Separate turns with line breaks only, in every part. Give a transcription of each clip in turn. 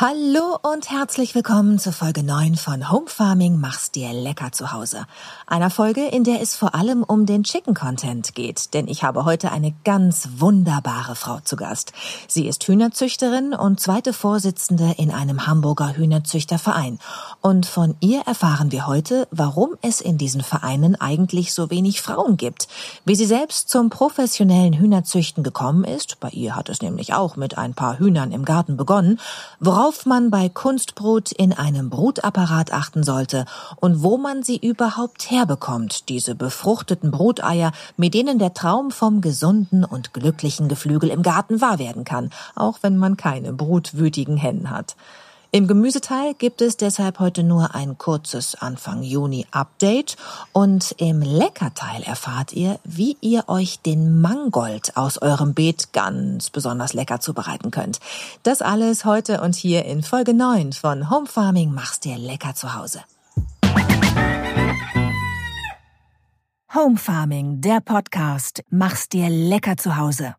Hallo und herzlich willkommen zur Folge 9 von Home Farming Mach's dir lecker zu Hause. Einer Folge, in der es vor allem um den Chicken Content geht, denn ich habe heute eine ganz wunderbare Frau zu Gast. Sie ist Hühnerzüchterin und zweite Vorsitzende in einem Hamburger Hühnerzüchterverein. Und von ihr erfahren wir heute, warum es in diesen Vereinen eigentlich so wenig Frauen gibt, wie sie selbst zum professionellen Hühnerzüchten gekommen ist, bei ihr hat es nämlich auch mit ein paar Hühnern im Garten begonnen, worauf worauf man bei Kunstbrut in einem Brutapparat achten sollte und wo man sie überhaupt herbekommt, diese befruchteten Bruteier, mit denen der Traum vom gesunden und glücklichen Geflügel im Garten wahr werden kann, auch wenn man keine brutwütigen Hennen hat. Im Gemüseteil gibt es deshalb heute nur ein kurzes Anfang Juni Update und im Leckerteil erfahrt ihr, wie ihr euch den Mangold aus eurem Beet ganz besonders lecker zubereiten könnt. Das alles heute und hier in Folge 9 von Home Farming machst dir lecker zu Hause. Home Farming, der Podcast, machst dir lecker zu Hause.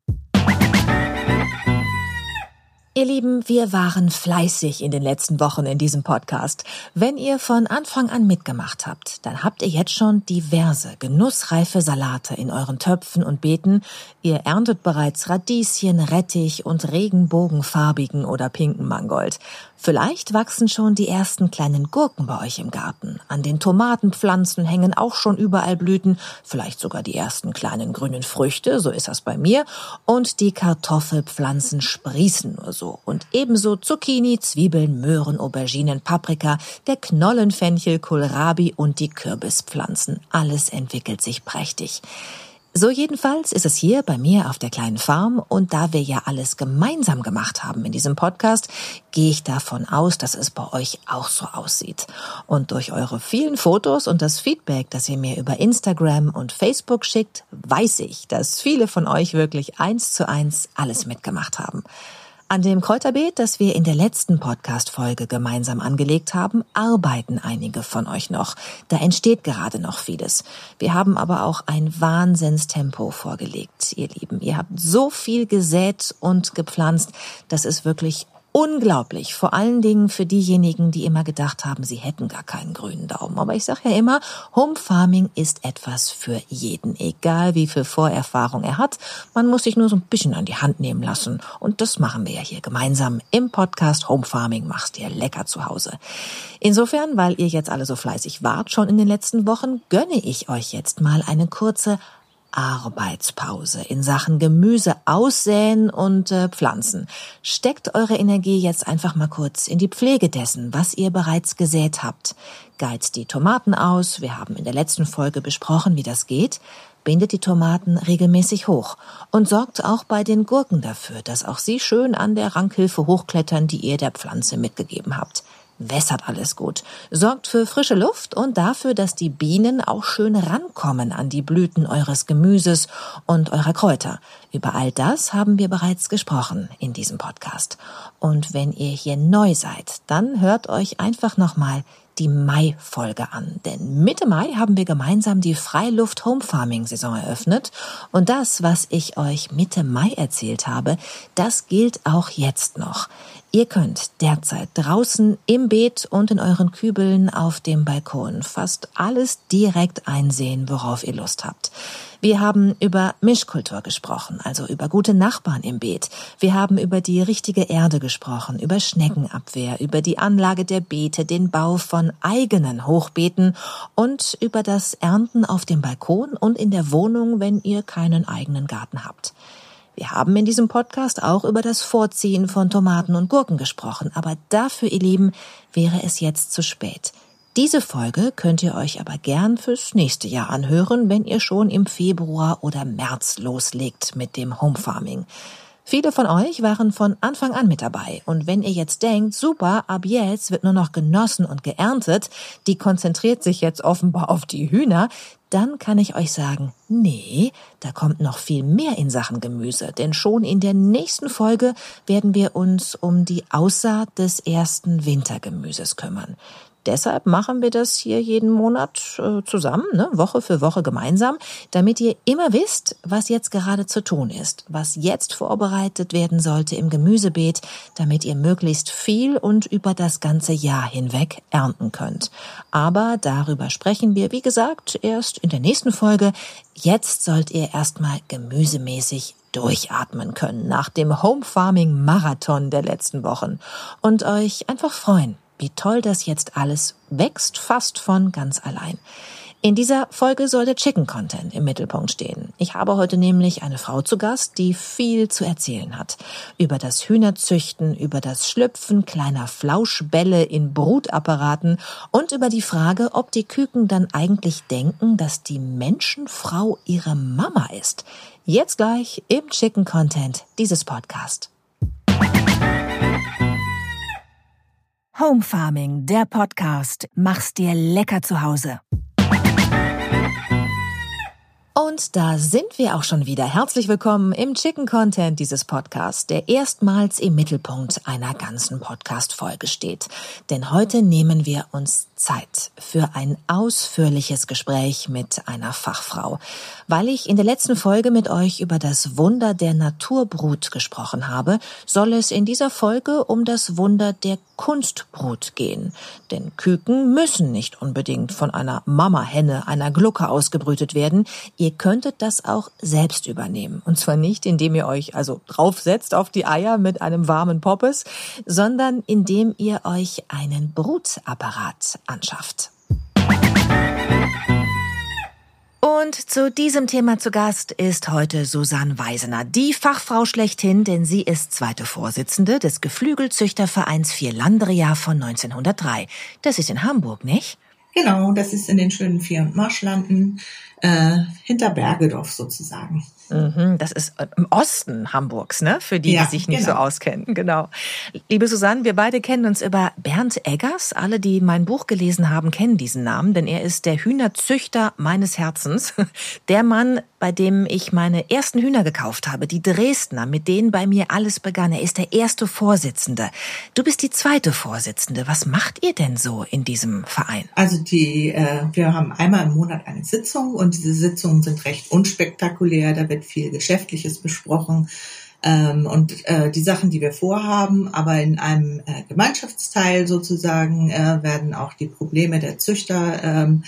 Ihr Lieben, wir waren fleißig in den letzten Wochen in diesem Podcast. Wenn ihr von Anfang an mitgemacht habt, dann habt ihr jetzt schon diverse genussreife Salate in euren Töpfen und Beeten. Ihr erntet bereits Radieschen, Rettich und regenbogenfarbigen oder pinken Mangold. Vielleicht wachsen schon die ersten kleinen Gurken bei euch im Garten. An den Tomatenpflanzen hängen auch schon überall Blüten, vielleicht sogar die ersten kleinen grünen Früchte, so ist das bei mir. Und die Kartoffelpflanzen sprießen nur so. Und ebenso Zucchini, Zwiebeln, Möhren, Auberginen, Paprika, der Knollenfenchel, Kohlrabi und die Kürbispflanzen. Alles entwickelt sich prächtig. So jedenfalls ist es hier bei mir auf der kleinen Farm und da wir ja alles gemeinsam gemacht haben in diesem Podcast, gehe ich davon aus, dass es bei euch auch so aussieht. Und durch eure vielen Fotos und das Feedback, das ihr mir über Instagram und Facebook schickt, weiß ich, dass viele von euch wirklich eins zu eins alles mitgemacht haben. An dem Kräuterbeet, das wir in der letzten Podcast-Folge gemeinsam angelegt haben, arbeiten einige von euch noch. Da entsteht gerade noch vieles. Wir haben aber auch ein Wahnsinnstempo vorgelegt, ihr Lieben. Ihr habt so viel gesät und gepflanzt, das ist wirklich unglaublich. Vor allen Dingen für diejenigen, die immer gedacht haben, sie hätten gar keinen grünen Daumen. Aber ich sage ja immer, Home Farming ist etwas für jeden, egal wie viel Vorerfahrung er hat. Man muss sich nur so ein bisschen an die Hand nehmen lassen. Und das machen wir ja hier gemeinsam im Podcast Home Farming machst dir lecker zu Hause. Insofern, weil ihr jetzt alle so fleißig wart schon in den letzten Wochen, gönne ich euch jetzt mal eine kurze Arbeitspause in Sachen Gemüse aussäen und äh, pflanzen. Steckt eure Energie jetzt einfach mal kurz in die Pflege dessen, was ihr bereits gesät habt. Geizt die Tomaten aus. Wir haben in der letzten Folge besprochen, wie das geht. Bindet die Tomaten regelmäßig hoch und sorgt auch bei den Gurken dafür, dass auch sie schön an der Rankhilfe hochklettern, die ihr der Pflanze mitgegeben habt wässert alles gut, sorgt für frische Luft und dafür, dass die Bienen auch schön rankommen an die Blüten eures Gemüses und eurer Kräuter. Über all das haben wir bereits gesprochen in diesem Podcast. Und wenn ihr hier neu seid, dann hört euch einfach nochmal die Mai-Folge an. Denn Mitte Mai haben wir gemeinsam die Freiluft-Home-Farming-Saison eröffnet. Und das, was ich euch Mitte Mai erzählt habe, das gilt auch jetzt noch. Ihr könnt derzeit draußen im Beet und in euren Kübeln auf dem Balkon fast alles direkt einsehen, worauf ihr Lust habt. Wir haben über Mischkultur gesprochen, also über gute Nachbarn im Beet. Wir haben über die richtige Erde gesprochen, über Schneckenabwehr, über die Anlage der Beete, den Bau von eigenen Hochbeeten und über das Ernten auf dem Balkon und in der Wohnung, wenn ihr keinen eigenen Garten habt. Wir haben in diesem Podcast auch über das Vorziehen von Tomaten und Gurken gesprochen, aber dafür, ihr Lieben, wäre es jetzt zu spät. Diese Folge könnt ihr euch aber gern fürs nächste Jahr anhören, wenn ihr schon im Februar oder März loslegt mit dem Home Farming. Viele von euch waren von Anfang an mit dabei. Und wenn ihr jetzt denkt, super, ab jetzt wird nur noch genossen und geerntet, die konzentriert sich jetzt offenbar auf die Hühner, dann kann ich euch sagen, nee, da kommt noch viel mehr in Sachen Gemüse, denn schon in der nächsten Folge werden wir uns um die Aussaat des ersten Wintergemüses kümmern. Deshalb machen wir das hier jeden Monat äh, zusammen, ne, Woche für Woche gemeinsam, damit ihr immer wisst, was jetzt gerade zu tun ist, was jetzt vorbereitet werden sollte im Gemüsebeet, damit ihr möglichst viel und über das ganze Jahr hinweg ernten könnt. Aber darüber sprechen wir, wie gesagt, erst in der nächsten Folge. Jetzt sollt ihr erstmal gemüsemäßig durchatmen können nach dem Home Farming Marathon der letzten Wochen und euch einfach freuen wie toll das jetzt alles wächst, fast von ganz allein. In dieser Folge soll der Chicken Content im Mittelpunkt stehen. Ich habe heute nämlich eine Frau zu Gast, die viel zu erzählen hat. Über das Hühnerzüchten, über das Schlüpfen kleiner Flauschbälle in Brutapparaten und über die Frage, ob die Küken dann eigentlich denken, dass die Menschenfrau ihre Mama ist. Jetzt gleich im Chicken Content dieses Podcast. Home Farming, der Podcast. Mach's dir lecker zu Hause. Und da sind wir auch schon wieder. Herzlich willkommen im Chicken Content dieses Podcasts, der erstmals im Mittelpunkt einer ganzen Podcast-Folge steht. Denn heute nehmen wir uns Zeit für ein ausführliches Gespräch mit einer Fachfrau. Weil ich in der letzten Folge mit euch über das Wunder der Naturbrut gesprochen habe, soll es in dieser Folge um das Wunder der Kunstbrut gehen. Denn Küken müssen nicht unbedingt von einer Mamahenne, einer Glucke ausgebrütet werden. Ihr könntet das auch selbst übernehmen. Und zwar nicht, indem ihr euch also draufsetzt auf die Eier mit einem warmen Poppes, sondern indem ihr euch einen Brutapparat anschafft. Und zu diesem Thema zu Gast ist heute Susanne Weisener, die Fachfrau schlechthin, denn sie ist zweite Vorsitzende des Geflügelzüchtervereins Vierlandria von 1903. Das ist in Hamburg, nicht?
Genau, das ist in den schönen Vier- Marschlanden äh, hinter Bergedorf sozusagen.
Mhm, das ist äh, im Osten Hamburgs, ne? Für die, ja, die sich nicht genau. so auskennen. Genau. Liebe Susanne, wir beide kennen uns über Bernd Eggers. Alle, die mein Buch gelesen haben, kennen diesen Namen, denn er ist der Hühnerzüchter meines Herzens. Der Mann, bei dem ich meine ersten Hühner gekauft habe, die Dresdner, mit denen bei mir alles begann. Er ist der erste Vorsitzende. Du bist die zweite Vorsitzende. Was macht ihr denn so in diesem Verein?
Also die, äh, wir haben einmal im Monat eine Sitzung und diese Sitzungen sind recht unspektakulär. Da wird viel Geschäftliches besprochen ähm, und äh, die Sachen, die wir vorhaben, aber in einem äh, Gemeinschaftsteil sozusagen äh, werden auch die Probleme der Züchter ähm,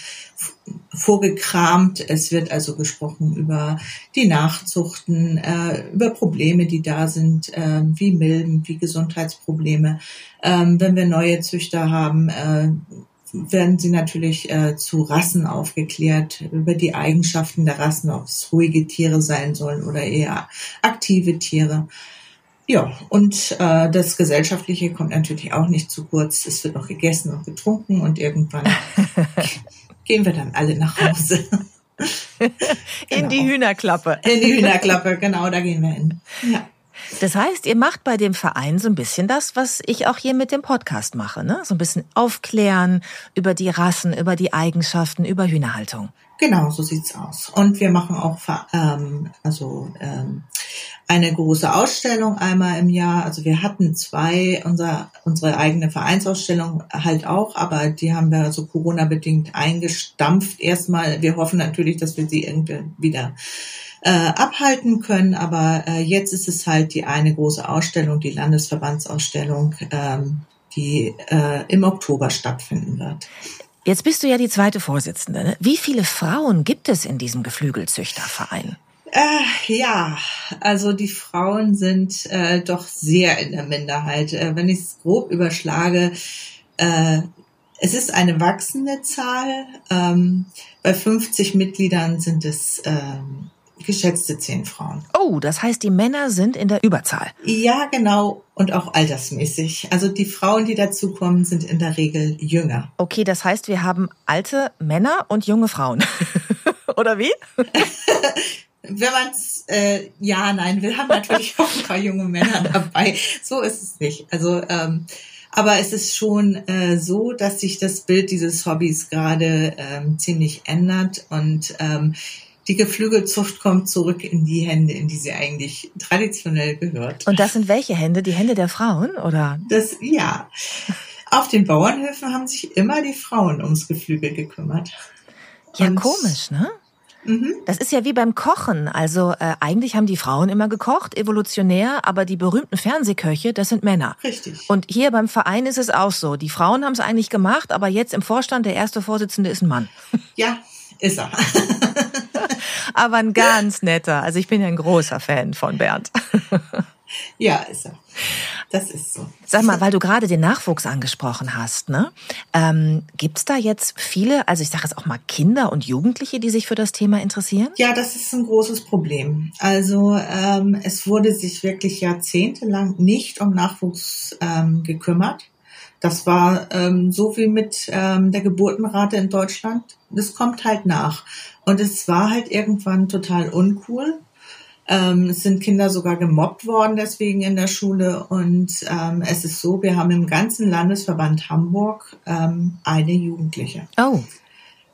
vorgekramt. Es wird also gesprochen über die Nachzuchten, äh, über Probleme, die da sind, äh, wie Milben, wie Gesundheitsprobleme. Ähm, wenn wir neue Züchter haben, äh, werden sie natürlich äh, zu Rassen aufgeklärt, über die Eigenschaften der Rassen, ob es ruhige Tiere sein sollen oder eher aktive Tiere. Ja, und äh, das Gesellschaftliche kommt natürlich auch nicht zu kurz. Es wird noch gegessen und getrunken und irgendwann gehen wir dann alle nach Hause.
In die genau. Hühnerklappe.
In die Hühnerklappe, genau, da gehen wir hin. Ja.
Das heißt, ihr macht bei dem Verein so ein bisschen das, was ich auch hier mit dem Podcast mache, ne? So ein bisschen aufklären über die Rassen, über die Eigenschaften, über Hühnerhaltung.
Genau, so sieht's aus. Und wir machen auch ähm, also ähm, eine große Ausstellung einmal im Jahr. Also wir hatten zwei, unser, unsere eigene Vereinsausstellung halt auch, aber die haben wir so Corona-bedingt eingestampft erstmal. Wir hoffen natürlich, dass wir sie irgendwie wieder äh, abhalten können. Aber äh, jetzt ist es halt die eine große Ausstellung, die Landesverbandsausstellung, ähm, die äh, im Oktober stattfinden wird.
Jetzt bist du ja die zweite Vorsitzende. Ne? Wie viele Frauen gibt es in diesem Geflügelzüchterverein?
Äh, ja, also die Frauen sind äh, doch sehr in der Minderheit. Äh, wenn ich es grob überschlage, äh, es ist eine wachsende Zahl. Ähm, bei 50 Mitgliedern sind es ähm, geschätzte zehn Frauen.
Oh, das heißt, die Männer sind in der Überzahl.
Ja, genau. Und auch altersmäßig. Also die Frauen, die dazukommen, sind in der Regel jünger.
Okay, das heißt, wir haben alte Männer und junge Frauen. Oder wie?
wenn man es äh, ja, nein, wir haben natürlich auch ein paar junge Männer dabei. So ist es nicht. Also ähm, aber es ist schon äh, so, dass sich das Bild dieses Hobbys gerade ähm, ziemlich ändert und ähm, die Geflügelzucht kommt zurück in die Hände, in die sie eigentlich traditionell gehört.
Und das sind welche Hände? Die Hände der Frauen, oder?
Das, ja. Auf den Bauernhöfen haben sich immer die Frauen ums Geflügel gekümmert.
Ja, und komisch, ne? Mhm. Das ist ja wie beim Kochen. Also äh, eigentlich haben die Frauen immer gekocht, evolutionär, aber die berühmten Fernsehköche, das sind Männer.
Richtig.
Und hier beim Verein ist es auch so. Die Frauen haben es eigentlich gemacht, aber jetzt im Vorstand der erste Vorsitzende ist ein Mann.
Ja, ist er.
aber ein ganz netter. Also ich bin ja ein großer Fan von Bernd.
Ja, ist er. Das ist so.
Sag mal, weil du gerade den Nachwuchs angesprochen hast, ne? Ähm, Gibt da jetzt viele, also ich sage jetzt auch mal Kinder und Jugendliche, die sich für das Thema interessieren?
Ja, das ist ein großes Problem. Also ähm, es wurde sich wirklich jahrzehntelang nicht um Nachwuchs ähm, gekümmert. Das war ähm, so wie mit ähm, der Geburtenrate in Deutschland. Das kommt halt nach. Und es war halt irgendwann total uncool. Ähm, es sind Kinder sogar gemobbt worden deswegen in der Schule. Und ähm, es ist so, wir haben im ganzen Landesverband Hamburg ähm, eine Jugendliche.
Oh.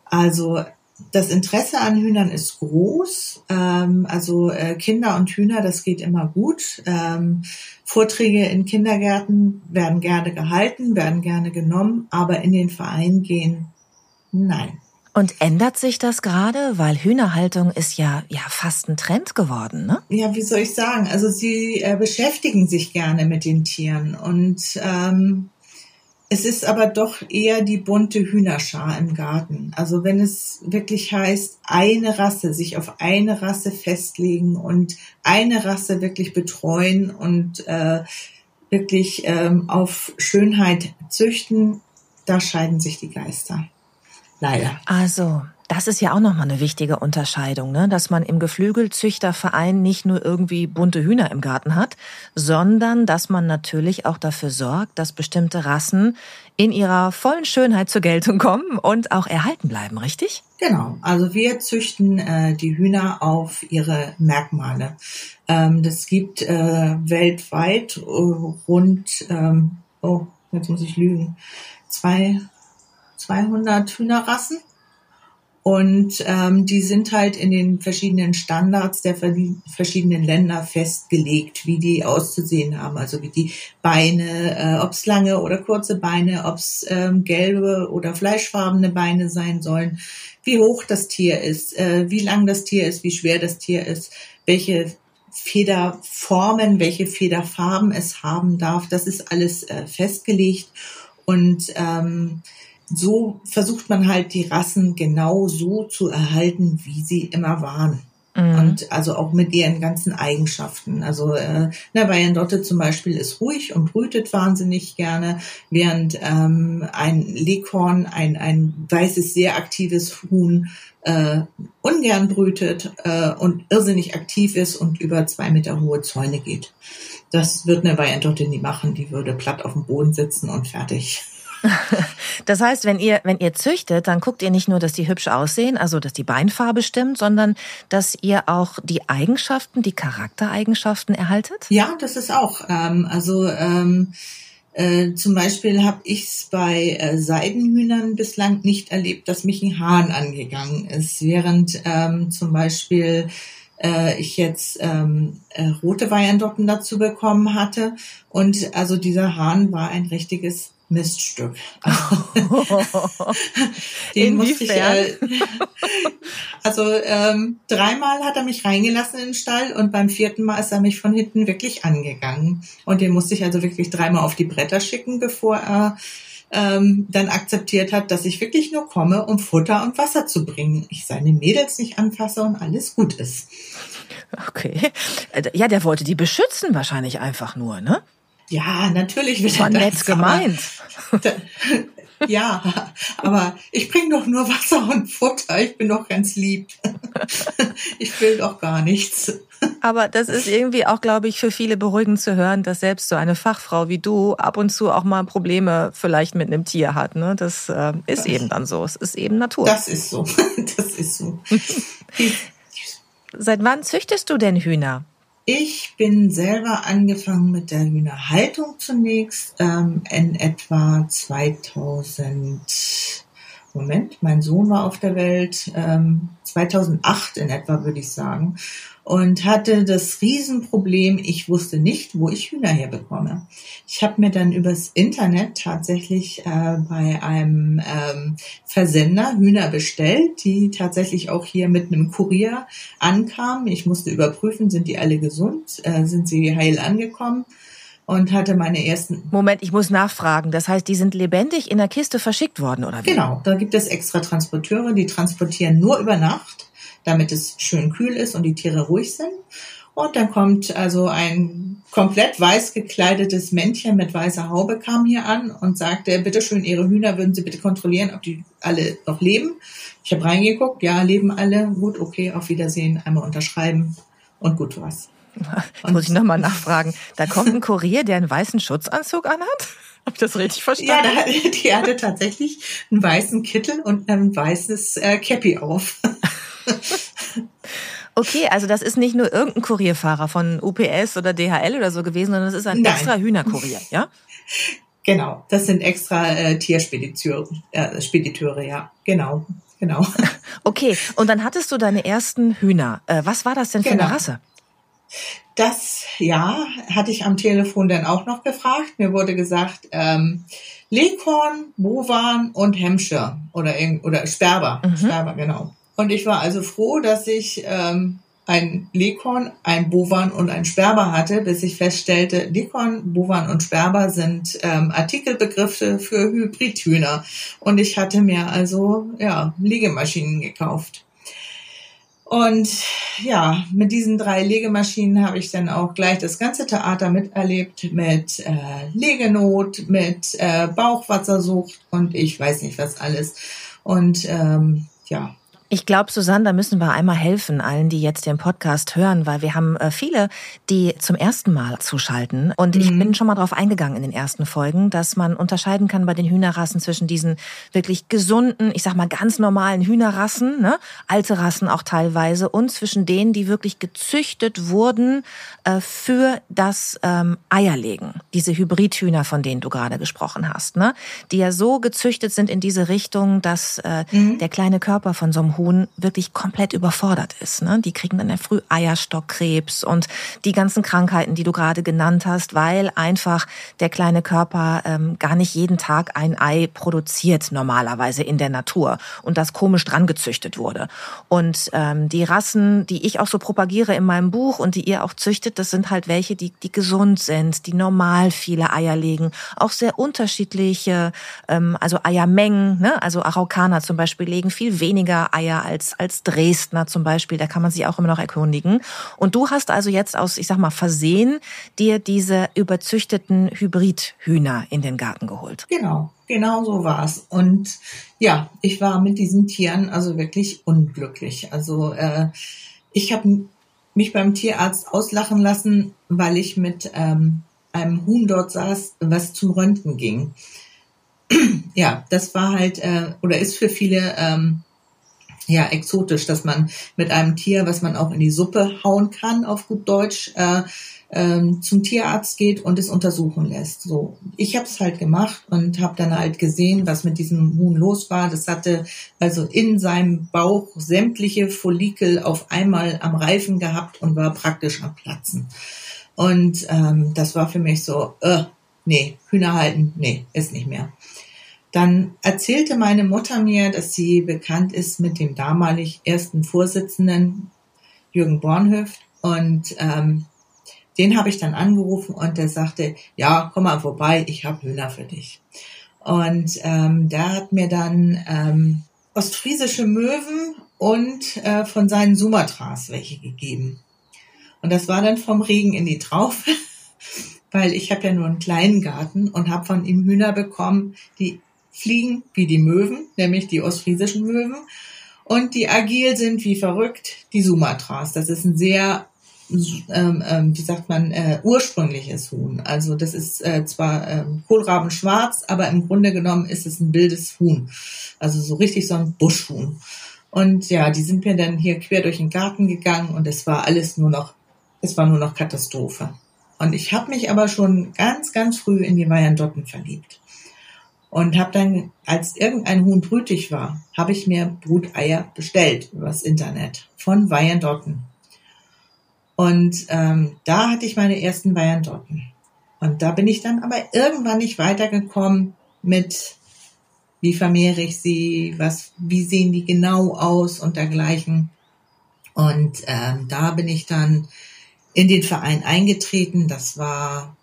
Also das Interesse an Hühnern ist groß. Ähm, also äh, Kinder und Hühner, das geht immer gut. Ähm, Vorträge in Kindergärten werden gerne gehalten, werden gerne genommen, aber in den Verein gehen, nein.
Und ändert sich das gerade? Weil Hühnerhaltung ist ja, ja fast ein Trend geworden, ne?
Ja, wie soll ich sagen? Also sie äh, beschäftigen sich gerne mit den Tieren und ähm, es ist aber doch eher die bunte Hühnerschar im Garten. Also wenn es wirklich heißt, eine Rasse, sich auf eine Rasse festlegen und eine Rasse wirklich betreuen und äh, wirklich ähm, auf Schönheit züchten, da scheiden sich die Geister. Leider.
Also, das ist ja auch nochmal eine wichtige Unterscheidung, ne? dass man im Geflügelzüchterverein nicht nur irgendwie bunte Hühner im Garten hat, sondern dass man natürlich auch dafür sorgt, dass bestimmte Rassen in ihrer vollen Schönheit zur Geltung kommen und auch erhalten bleiben, richtig?
Genau, also wir züchten äh, die Hühner auf ihre Merkmale. Ähm, das gibt äh, weltweit äh, rund, ähm, oh, jetzt muss ich lügen, zwei, 200 Hühnerrassen und ähm, die sind halt in den verschiedenen Standards der verschiedenen Länder festgelegt, wie die auszusehen haben. Also wie die Beine, äh, ob es lange oder kurze Beine, ob es ähm, gelbe oder fleischfarbene Beine sein sollen, wie hoch das Tier ist, äh, wie lang das Tier ist, wie schwer das Tier ist, welche Federformen, welche Federfarben es haben darf. Das ist alles äh, festgelegt. Und ähm, so versucht man halt die Rassen genau so zu erhalten, wie sie immer waren. Mhm. Und also auch mit ihren ganzen Eigenschaften. Also äh, ne, Wyandotte zum Beispiel ist ruhig und brütet wahnsinnig gerne, während ähm, ein Leghorn, ein, ein weißes, sehr aktives Huhn, äh, ungern brütet äh, und irrsinnig aktiv ist und über zwei Meter hohe Zäune geht. Das wird eine Wyandotte nie machen. Die würde platt auf dem Boden sitzen und fertig.
Das heißt, wenn ihr, wenn ihr züchtet, dann guckt ihr nicht nur, dass die hübsch aussehen, also dass die Beinfarbe stimmt, sondern dass ihr auch die Eigenschaften, die Charaktereigenschaften erhaltet?
Ja, das ist auch. Ähm, also ähm, äh, zum Beispiel habe ich es bei äh, Seidenhühnern bislang nicht erlebt, dass mich ein Hahn angegangen ist, während ähm, zum Beispiel äh, ich jetzt ähm, äh, rote Weihendotten dazu bekommen hatte. Und also dieser Hahn war ein richtiges Miststück. Den musste ich, äh, also ähm, dreimal hat er mich reingelassen in den Stall und beim vierten Mal ist er mich von hinten wirklich angegangen. Und den musste ich also wirklich dreimal auf die Bretter schicken, bevor er ähm, dann akzeptiert hat, dass ich wirklich nur komme, um Futter und Wasser zu bringen. Ich seine Mädels nicht anfasse und alles gut ist.
Okay. Äh, ja, der wollte die beschützen wahrscheinlich einfach nur, ne?
Ja, natürlich
wird War nett gemeint.
Aber, ja, aber ich bringe doch nur Wasser und Futter. Ich bin doch ganz lieb. Ich will doch gar nichts.
Aber das ist irgendwie auch, glaube ich, für viele beruhigend zu hören, dass selbst so eine Fachfrau wie du ab und zu auch mal Probleme vielleicht mit einem Tier hat. Ne? Das äh, ist eben dann so. Es ist eben Natur.
Das ist so. Das ist so.
Seit wann züchtest du denn Hühner?
Ich bin selber angefangen mit der Hühnerhaltung zunächst ähm, in etwa 2000. Moment, mein Sohn war auf der Welt ähm, 2008 in etwa, würde ich sagen und hatte das Riesenproblem, ich wusste nicht, wo ich Hühner herbekomme. Ich habe mir dann übers Internet tatsächlich äh, bei einem ähm, Versender Hühner bestellt, die tatsächlich auch hier mit einem Kurier ankamen. Ich musste überprüfen, sind die alle gesund, äh, sind sie heil angekommen und hatte meine ersten.
Moment, ich muss nachfragen. Das heißt, die sind lebendig in der Kiste verschickt worden, oder wie?
Genau, da gibt es extra Transporteure, die transportieren nur über Nacht damit es schön kühl ist und die Tiere ruhig sind. Und dann kommt also ein komplett weiß gekleidetes Männchen mit weißer Haube kam hier an und sagte, bitte schön, Ihre Hühner würden Sie bitte kontrollieren, ob die alle noch leben. Ich habe reingeguckt, ja, leben alle. Gut, okay, auf Wiedersehen, einmal unterschreiben und gut was.
Jetzt muss ich nochmal nachfragen. Da kommt ein Kurier, der einen weißen Schutzanzug anhat? Habe ich das richtig verstanden?
Ja, die hatte tatsächlich einen weißen Kittel und ein weißes äh, Cappy auf.
Okay, also das ist nicht nur irgendein Kurierfahrer von UPS oder DHL oder so gewesen, sondern das ist ein Nein. extra Hühnerkurier, ja?
Genau, das sind extra äh, Tierspediteure, äh, Spediteure, ja, genau, genau.
Okay, und dann hattest du deine ersten Hühner. Äh, was war das denn für genau. eine Rasse?
Das, ja, hatte ich am Telefon dann auch noch gefragt. Mir wurde gesagt, ähm, Leghorn, Bovan und Hampshire oder, oder Sperber, mhm. Sperber, genau. Und ich war also froh, dass ich ähm, ein Leghorn, ein Bovan und ein Sperber hatte, bis ich feststellte, Leghorn, Bovan und Sperber sind ähm, Artikelbegriffe für Hybridhühner. Und ich hatte mir also ja Legemaschinen gekauft. Und ja, mit diesen drei Legemaschinen habe ich dann auch gleich das ganze Theater miterlebt mit äh, Legenot, mit äh, Bauchwassersucht und ich weiß nicht was alles. Und ähm, ja,
ich glaube, Susanne, da müssen wir einmal helfen, allen, die jetzt den Podcast hören, weil wir haben äh, viele, die zum ersten Mal zuschalten. Und mhm. ich bin schon mal drauf eingegangen in den ersten Folgen, dass man unterscheiden kann bei den Hühnerrassen zwischen diesen wirklich gesunden, ich sag mal ganz normalen Hühnerrassen, ne? alte Rassen auch teilweise, und zwischen denen, die wirklich gezüchtet wurden äh, für das ähm, Eierlegen. Diese Hybridhühner, von denen du gerade gesprochen hast, ne? die ja so gezüchtet sind in diese Richtung, dass äh, mhm. der kleine Körper von so einem Huhn wirklich komplett überfordert ist. Ne? Die kriegen dann ja früh Eierstockkrebs und die ganzen Krankheiten, die du gerade genannt hast, weil einfach der kleine Körper ähm, gar nicht jeden Tag ein Ei produziert normalerweise in der Natur und das komisch dran gezüchtet wurde. Und ähm, die Rassen, die ich auch so propagiere in meinem Buch und die ihr auch züchtet, das sind halt welche, die, die gesund sind, die normal viele Eier legen, auch sehr unterschiedliche, ähm, also Eiermengen, ne? also Araukaner zum Beispiel legen viel weniger Eier Eier als, als Dresdner zum Beispiel. Da kann man sich auch immer noch erkundigen. Und du hast also jetzt aus, ich sag mal, Versehen dir diese überzüchteten Hybridhühner in den Garten geholt.
Genau. Genau so war's. Und ja, ich war mit diesen Tieren also wirklich unglücklich. Also äh, ich habe mich beim Tierarzt auslachen lassen, weil ich mit ähm, einem Huhn dort saß, was zum Röntgen ging. ja, das war halt äh, oder ist für viele ähm, ja exotisch, dass man mit einem Tier, was man auch in die Suppe hauen kann, auf gut Deutsch, äh, ähm, zum Tierarzt geht und es untersuchen lässt. So, ich habe es halt gemacht und habe dann halt gesehen, was mit diesem Huhn los war. Das hatte also in seinem Bauch sämtliche Follikel auf einmal am Reifen gehabt und war praktisch am Platzen. Und ähm, das war für mich so, äh, nee, Hühner halten, nee, ist nicht mehr. Dann erzählte meine Mutter mir, dass sie bekannt ist mit dem damalig ersten Vorsitzenden Jürgen Bornhöft und ähm, den habe ich dann angerufen und der sagte, ja, komm mal vorbei, ich habe Hühner für dich. Und ähm, der hat mir dann ähm, ostfriesische Möwen und äh, von seinen Sumatras welche gegeben. Und das war dann vom Regen in die Traufe, weil ich habe ja nur einen kleinen Garten und habe von ihm Hühner bekommen, die fliegen wie die Möwen, nämlich die ostfriesischen Möwen. Und die agil sind wie verrückt, die Sumatras. Das ist ein sehr, ähm, ähm, wie sagt man, äh, ursprüngliches Huhn. Also das ist äh, zwar ähm, Kohlrabenschwarz, aber im Grunde genommen ist es ein wildes Huhn. Also so richtig so ein Buschhuhn. Und ja, die sind mir dann hier quer durch den Garten gegangen und es war alles nur noch, es war nur noch Katastrophe. Und ich habe mich aber schon ganz, ganz früh in die Wyandotten verliebt. Und habe dann, als irgendein Huhn brütig war, habe ich mir Bruteier bestellt übers Internet von Wyandotten. Und ähm, da hatte ich meine ersten Wyandotten. Und da bin ich dann aber irgendwann nicht weitergekommen mit, wie vermehre ich sie, was, wie sehen die genau aus und dergleichen. Und ähm, da bin ich dann in den Verein eingetreten. Das war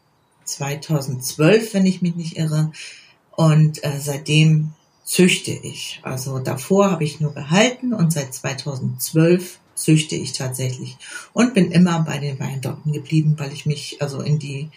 2012, wenn ich mich nicht irre. Und äh, seitdem züchte ich. Also davor habe ich nur gehalten und seit 2012 züchte ich tatsächlich und bin immer bei den Weindotten geblieben, weil ich mich also in die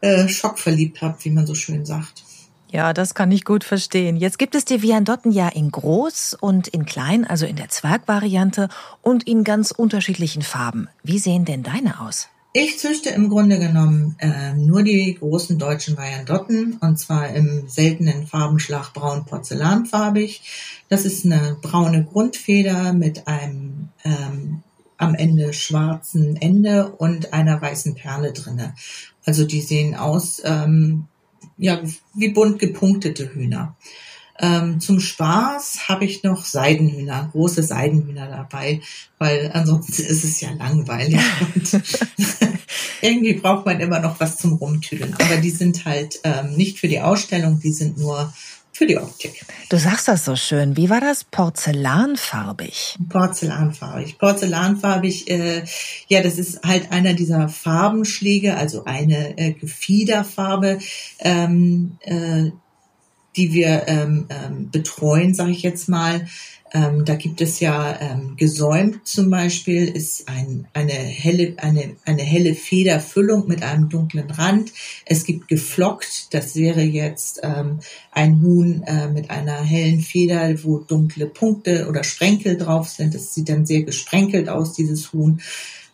äh, Schock verliebt habe, wie man so schön sagt.
Ja, das kann ich gut verstehen. Jetzt gibt es die Viandotten ja in groß und in klein, also in der Zwergvariante und in ganz unterschiedlichen Farben. Wie sehen denn deine aus?
Ich züchte im Grunde genommen äh, nur die großen deutschen Viandotten und zwar im seltenen Farbenschlag braun porzellanfarbig. Das ist eine braune Grundfeder mit einem ähm, am Ende schwarzen Ende und einer weißen Perle drinne. Also die sehen aus ähm, ja wie bunt gepunktete Hühner. Ähm, zum Spaß habe ich noch Seidenhühner, große Seidenhühner dabei, weil ansonsten ist es ja langweilig und irgendwie braucht man immer noch was zum Rumtüdeln. Aber die sind halt ähm, nicht für die Ausstellung, die sind nur für die Optik.
Du sagst das so schön. Wie war das? Porzellanfarbig.
Porzellanfarbig. Porzellanfarbig, äh, ja, das ist halt einer dieser Farbenschläge, also eine äh, Gefiederfarbe, ähm, äh, die wir ähm, ähm, betreuen, sage ich jetzt mal. Ähm, da gibt es ja ähm, gesäumt zum Beispiel, ist ein, eine, helle, eine, eine helle Federfüllung mit einem dunklen Rand. Es gibt geflockt, das wäre jetzt ähm, ein Huhn äh, mit einer hellen Feder, wo dunkle Punkte oder Sprenkel drauf sind. Das sieht dann sehr gesprenkelt aus, dieses Huhn.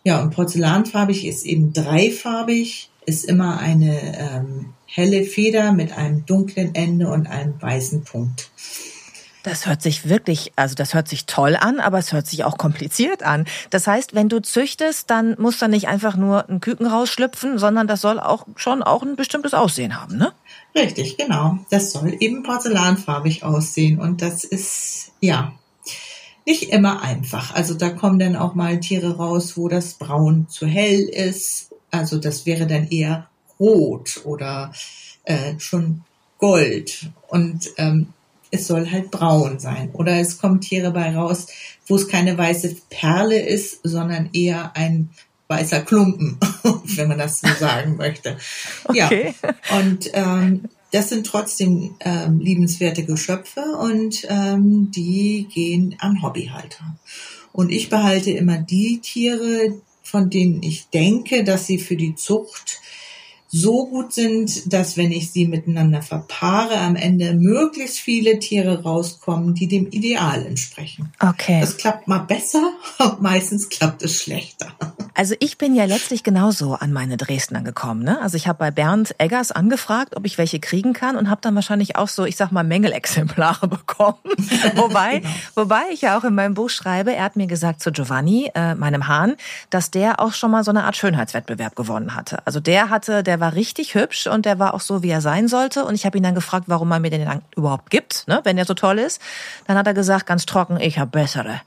Ja, und porzellanfarbig ist eben dreifarbig, ist immer eine ähm, helle Feder mit einem dunklen Ende und einem weißen Punkt.
Das hört sich wirklich, also das hört sich toll an, aber es hört sich auch kompliziert an. Das heißt, wenn du züchtest, dann muss da nicht einfach nur ein Küken rausschlüpfen, sondern das soll auch schon auch ein bestimmtes Aussehen haben, ne?
Richtig, genau. Das soll eben porzellanfarbig aussehen und das ist, ja, nicht immer einfach. Also da kommen dann auch mal Tiere raus, wo das Braun zu hell ist. Also das wäre dann eher rot oder äh, schon Gold. Und ähm, es soll halt braun sein. Oder es kommen Tiere bei raus, wo es keine weiße Perle ist, sondern eher ein weißer Klumpen, wenn man das so sagen möchte. Okay. Ja. Und ähm, das sind trotzdem ähm, liebenswerte Geschöpfe und ähm, die gehen an Hobbyhalter. Und ich behalte immer die Tiere, von denen ich denke, dass sie für die Zucht so gut sind, dass wenn ich sie miteinander verpaare, am Ende möglichst viele Tiere rauskommen, die dem Ideal entsprechen. Okay. Das klappt mal besser, meistens klappt es schlechter.
Also ich bin ja letztlich genauso an meine Dresdner gekommen. Ne? Also ich habe bei Bernd Eggers angefragt, ob ich welche kriegen kann und habe dann wahrscheinlich auch so, ich sag mal, Mängelexemplare bekommen. wobei, genau. wobei ich ja auch in meinem Buch schreibe, er hat mir gesagt zu Giovanni, äh, meinem Hahn, dass der auch schon mal so eine Art Schönheitswettbewerb gewonnen hatte. Also der hatte, der war richtig hübsch und der war auch so, wie er sein sollte. Und ich habe ihn dann gefragt, warum er mir den dann überhaupt gibt, ne, wenn er so toll ist. Dann hat er gesagt, ganz trocken, ich habe bessere.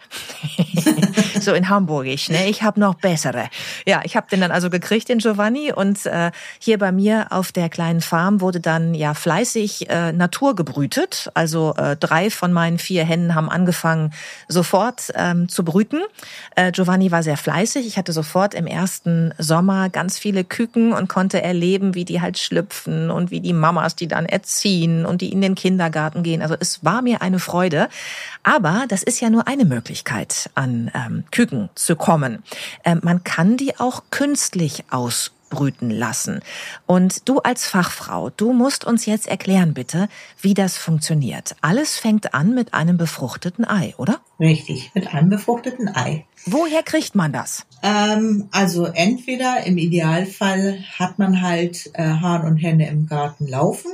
So in Hamburgisch, ne? Ich habe noch bessere. Ja, ich habe den dann also gekriegt, den Giovanni. Und äh, hier bei mir auf der kleinen Farm wurde dann ja fleißig äh, Natur gebrütet. Also äh, drei von meinen vier Hennen haben angefangen, sofort ähm, zu brüten. Äh, Giovanni war sehr fleißig. Ich hatte sofort im ersten Sommer ganz viele Küken und konnte erleben, erleben, wie die halt schlüpfen und wie die Mamas die dann erziehen und die in den Kindergarten gehen. Also es war mir eine Freude. Aber das ist ja nur eine Möglichkeit, an ähm, Küken zu kommen. Ähm, man kann die auch künstlich aus brüten lassen. Und du als Fachfrau, du musst uns jetzt erklären bitte, wie das funktioniert. Alles fängt an mit einem befruchteten Ei, oder?
Richtig, mit einem befruchteten Ei.
Woher kriegt man das?
Ähm, also entweder im Idealfall hat man halt äh, Hahn und Henne im Garten laufen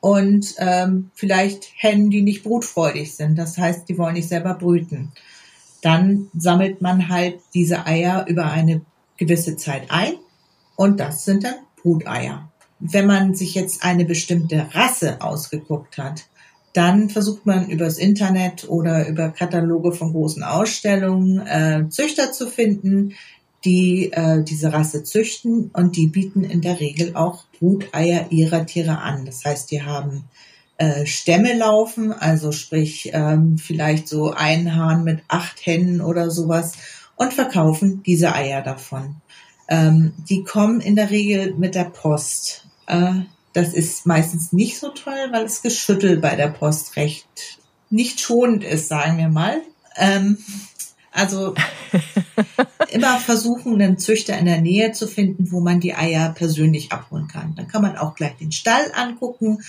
und ähm, vielleicht Hennen, die nicht brutfreudig sind. Das heißt, die wollen nicht selber brüten. Dann sammelt man halt diese Eier über eine gewisse Zeit ein und das sind dann Bruteier. Wenn man sich jetzt eine bestimmte Rasse ausgeguckt hat, dann versucht man übers Internet oder über Kataloge von großen Ausstellungen äh, Züchter zu finden, die äh, diese Rasse züchten und die bieten in der Regel auch Bruteier ihrer Tiere an. Das heißt, die haben äh, Stämme laufen, also sprich ähm, vielleicht so ein Hahn mit acht Hennen oder sowas und verkaufen diese Eier davon. Ähm, die kommen in der Regel mit der Post. Äh, das ist meistens nicht so toll, weil das Geschüttel bei der Post recht nicht schonend ist, sagen wir mal. Ähm, also immer versuchen, einen Züchter in der Nähe zu finden, wo man die Eier persönlich abholen kann. Dann kann man auch gleich den Stall angucken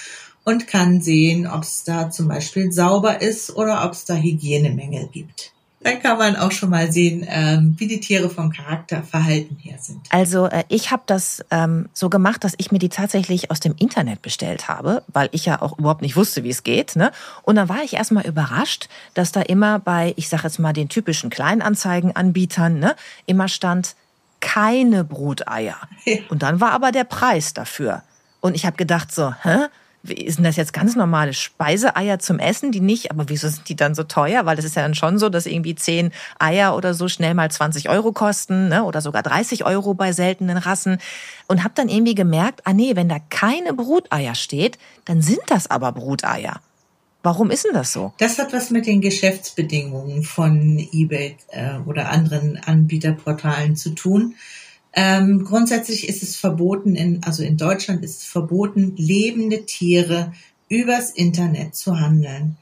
und kann sehen, ob es da zum Beispiel sauber ist oder ob es da Hygienemängel gibt. Dann kann man auch schon mal sehen, ähm, wie die Tiere vom Charakterverhalten her sind.
Also äh, ich habe das ähm, so gemacht, dass ich mir die tatsächlich aus dem Internet bestellt habe, weil ich ja auch überhaupt nicht wusste, wie es geht. Ne? Und dann war ich erstmal überrascht, dass da immer bei, ich sage jetzt mal, den typischen Kleinanzeigenanbietern ne, immer stand, keine Bruteier. Ja. Und dann war aber der Preis dafür. Und ich habe gedacht so, hä? Denn das jetzt ganz normale Speiseeier zum Essen, die nicht, aber wieso sind die dann so teuer? Weil das ist ja dann schon so, dass irgendwie zehn Eier oder so schnell mal 20 Euro kosten ne? oder sogar 30 Euro bei seltenen Rassen. Und habe dann irgendwie gemerkt, ah nee, wenn da keine Bruteier steht, dann sind das aber Bruteier. Warum ist denn das so?
Das hat was mit den Geschäftsbedingungen von eBay äh, oder anderen Anbieterportalen zu tun. Ähm, grundsätzlich ist es verboten, in, also in Deutschland ist es verboten, lebende Tiere übers Internet zu handeln.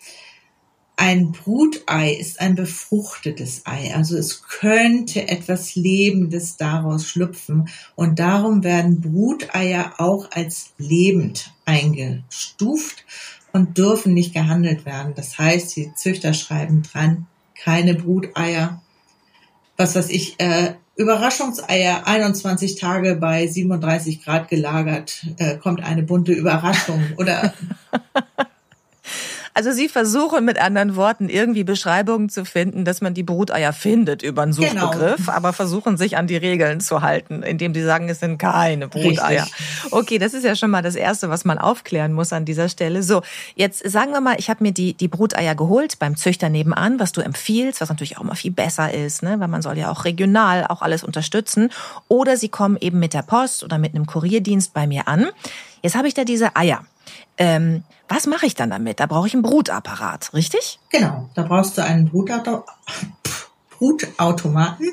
Ein Brutei ist ein befruchtetes Ei, also es könnte etwas Lebendes daraus schlüpfen und darum werden Bruteier auch als lebend eingestuft und dürfen nicht gehandelt werden. Das heißt, die Züchter schreiben dran, keine Bruteier. Was weiß ich, äh, Überraschungseier 21 Tage bei 37 Grad gelagert, äh, kommt eine bunte Überraschung oder
Also Sie versuchen mit anderen Worten irgendwie Beschreibungen zu finden, dass man die Bruteier findet über einen genau. Suchbegriff, genau. aber versuchen sich an die Regeln zu halten, indem sie sagen, es sind keine Bruteier. Richtig. Okay, das ist ja schon mal das Erste, was man aufklären muss an dieser Stelle. So, jetzt sagen wir mal, ich habe mir die, die Bruteier geholt beim Züchter nebenan, was du empfiehlst, was natürlich auch mal viel besser ist, ne? weil man soll ja auch regional auch alles unterstützen. Oder sie kommen eben mit der Post oder mit einem Kurierdienst bei mir an. Jetzt habe ich da diese Eier. Ähm, was mache ich dann damit? Da brauche ich einen Brutapparat, richtig?
Genau, da brauchst du einen Brutauto Brutautomaten.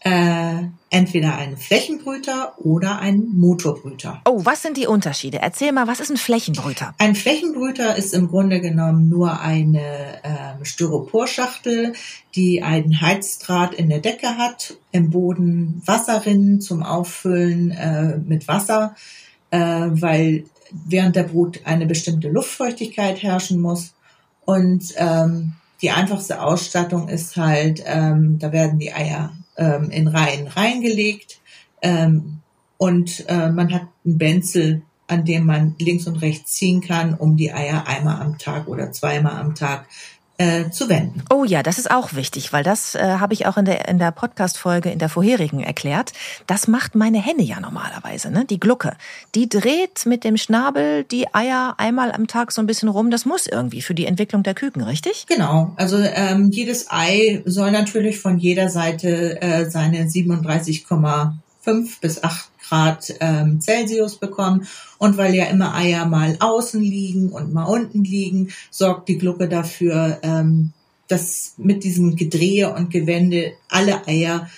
Äh, entweder einen Flächenbrüter oder einen Motorbrüter.
Oh, was sind die Unterschiede? Erzähl mal, was ist ein Flächenbrüter?
Ein Flächenbrüter ist im Grunde genommen nur eine äh, Styroporschachtel, die einen Heizdraht in der Decke hat, im Boden Wasserrinnen zum Auffüllen äh, mit Wasser, äh, weil während der Brut eine bestimmte Luftfeuchtigkeit herrschen muss. Und ähm, die einfachste Ausstattung ist halt, ähm, da werden die Eier ähm, in Reihen reingelegt ähm, und äh, man hat einen Benzel, an dem man links und rechts ziehen kann, um die Eier einmal am Tag oder zweimal am Tag äh, zu wenden.
Oh ja, das ist auch wichtig, weil das äh, habe ich auch in der, in der Podcast-Folge, in der vorherigen erklärt. Das macht meine Henne ja normalerweise, ne? die Glucke. Die dreht mit dem Schnabel die Eier einmal am Tag so ein bisschen rum. Das muss irgendwie für die Entwicklung der Küken, richtig?
Genau. Also ähm, jedes Ei soll natürlich von jeder Seite äh, seine 37,5 bis 8 Grad ähm, Celsius bekommen. Und weil ja immer Eier mal außen liegen und mal unten liegen, sorgt die Glucke dafür, ähm, dass mit diesem Gedrehe und Gewende alle Eier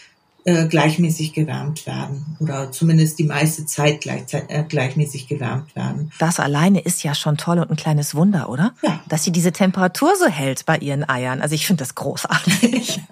äh, gleichmäßig gewärmt werden oder zumindest die meiste Zeit gleich, äh, gleichmäßig gewärmt werden.
Das alleine ist ja schon toll und ein kleines Wunder, oder? Ja. Dass sie diese Temperatur so hält bei ihren Eiern. Also ich finde das großartig.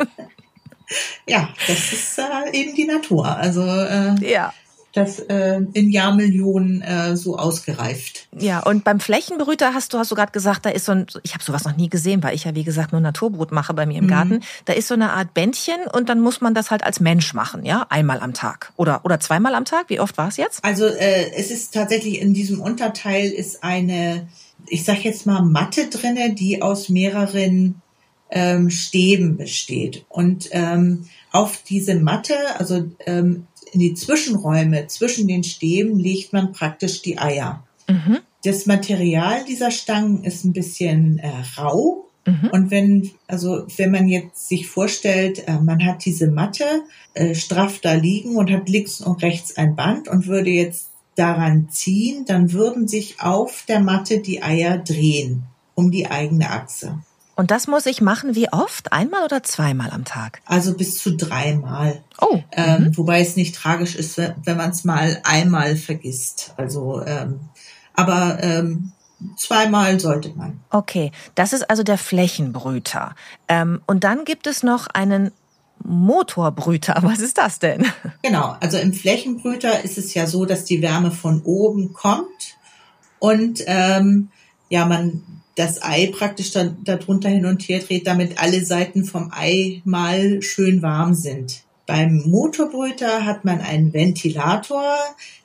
ja, das ist äh, eben die Natur. Also äh, ja das äh, in Jahrmillionen äh, so ausgereift.
Ja, und beim Flächenbrüter hast du hast du gerade gesagt, da ist so ein, ich habe sowas noch nie gesehen, weil ich ja wie gesagt nur Naturbrut mache bei mir im mhm. Garten. Da ist so eine Art Bändchen und dann muss man das halt als Mensch machen, ja, einmal am Tag oder oder zweimal am Tag. Wie oft war es jetzt?
Also äh, es ist tatsächlich in diesem Unterteil ist eine, ich sag jetzt mal Matte drinne, die aus mehreren ähm, Stäben besteht und ähm, auf diese Matte, also ähm, in die Zwischenräume zwischen den Stäben legt man praktisch die Eier. Mhm. Das Material dieser Stangen ist ein bisschen äh, rau. Mhm. Und wenn, also wenn man jetzt sich vorstellt, äh, man hat diese Matte äh, straff da liegen und hat links und rechts ein Band und würde jetzt daran ziehen, dann würden sich auf der Matte die Eier drehen um die eigene Achse.
Und das muss ich machen wie oft? Einmal oder zweimal am Tag?
Also bis zu dreimal. Oh. Ähm, mhm. wobei es nicht tragisch ist, wenn man es mal einmal vergisst. Also, ähm, aber ähm, zweimal sollte man.
Okay, das ist also der Flächenbrüter. Ähm, und dann gibt es noch einen Motorbrüter. Was ist das denn?
Genau, also im Flächenbrüter ist es ja so, dass die Wärme von oben kommt und ähm, ja, man das Ei praktisch da, darunter hin und her dreht, damit alle Seiten vom Ei mal schön warm sind. Beim Motorbrüter hat man einen Ventilator,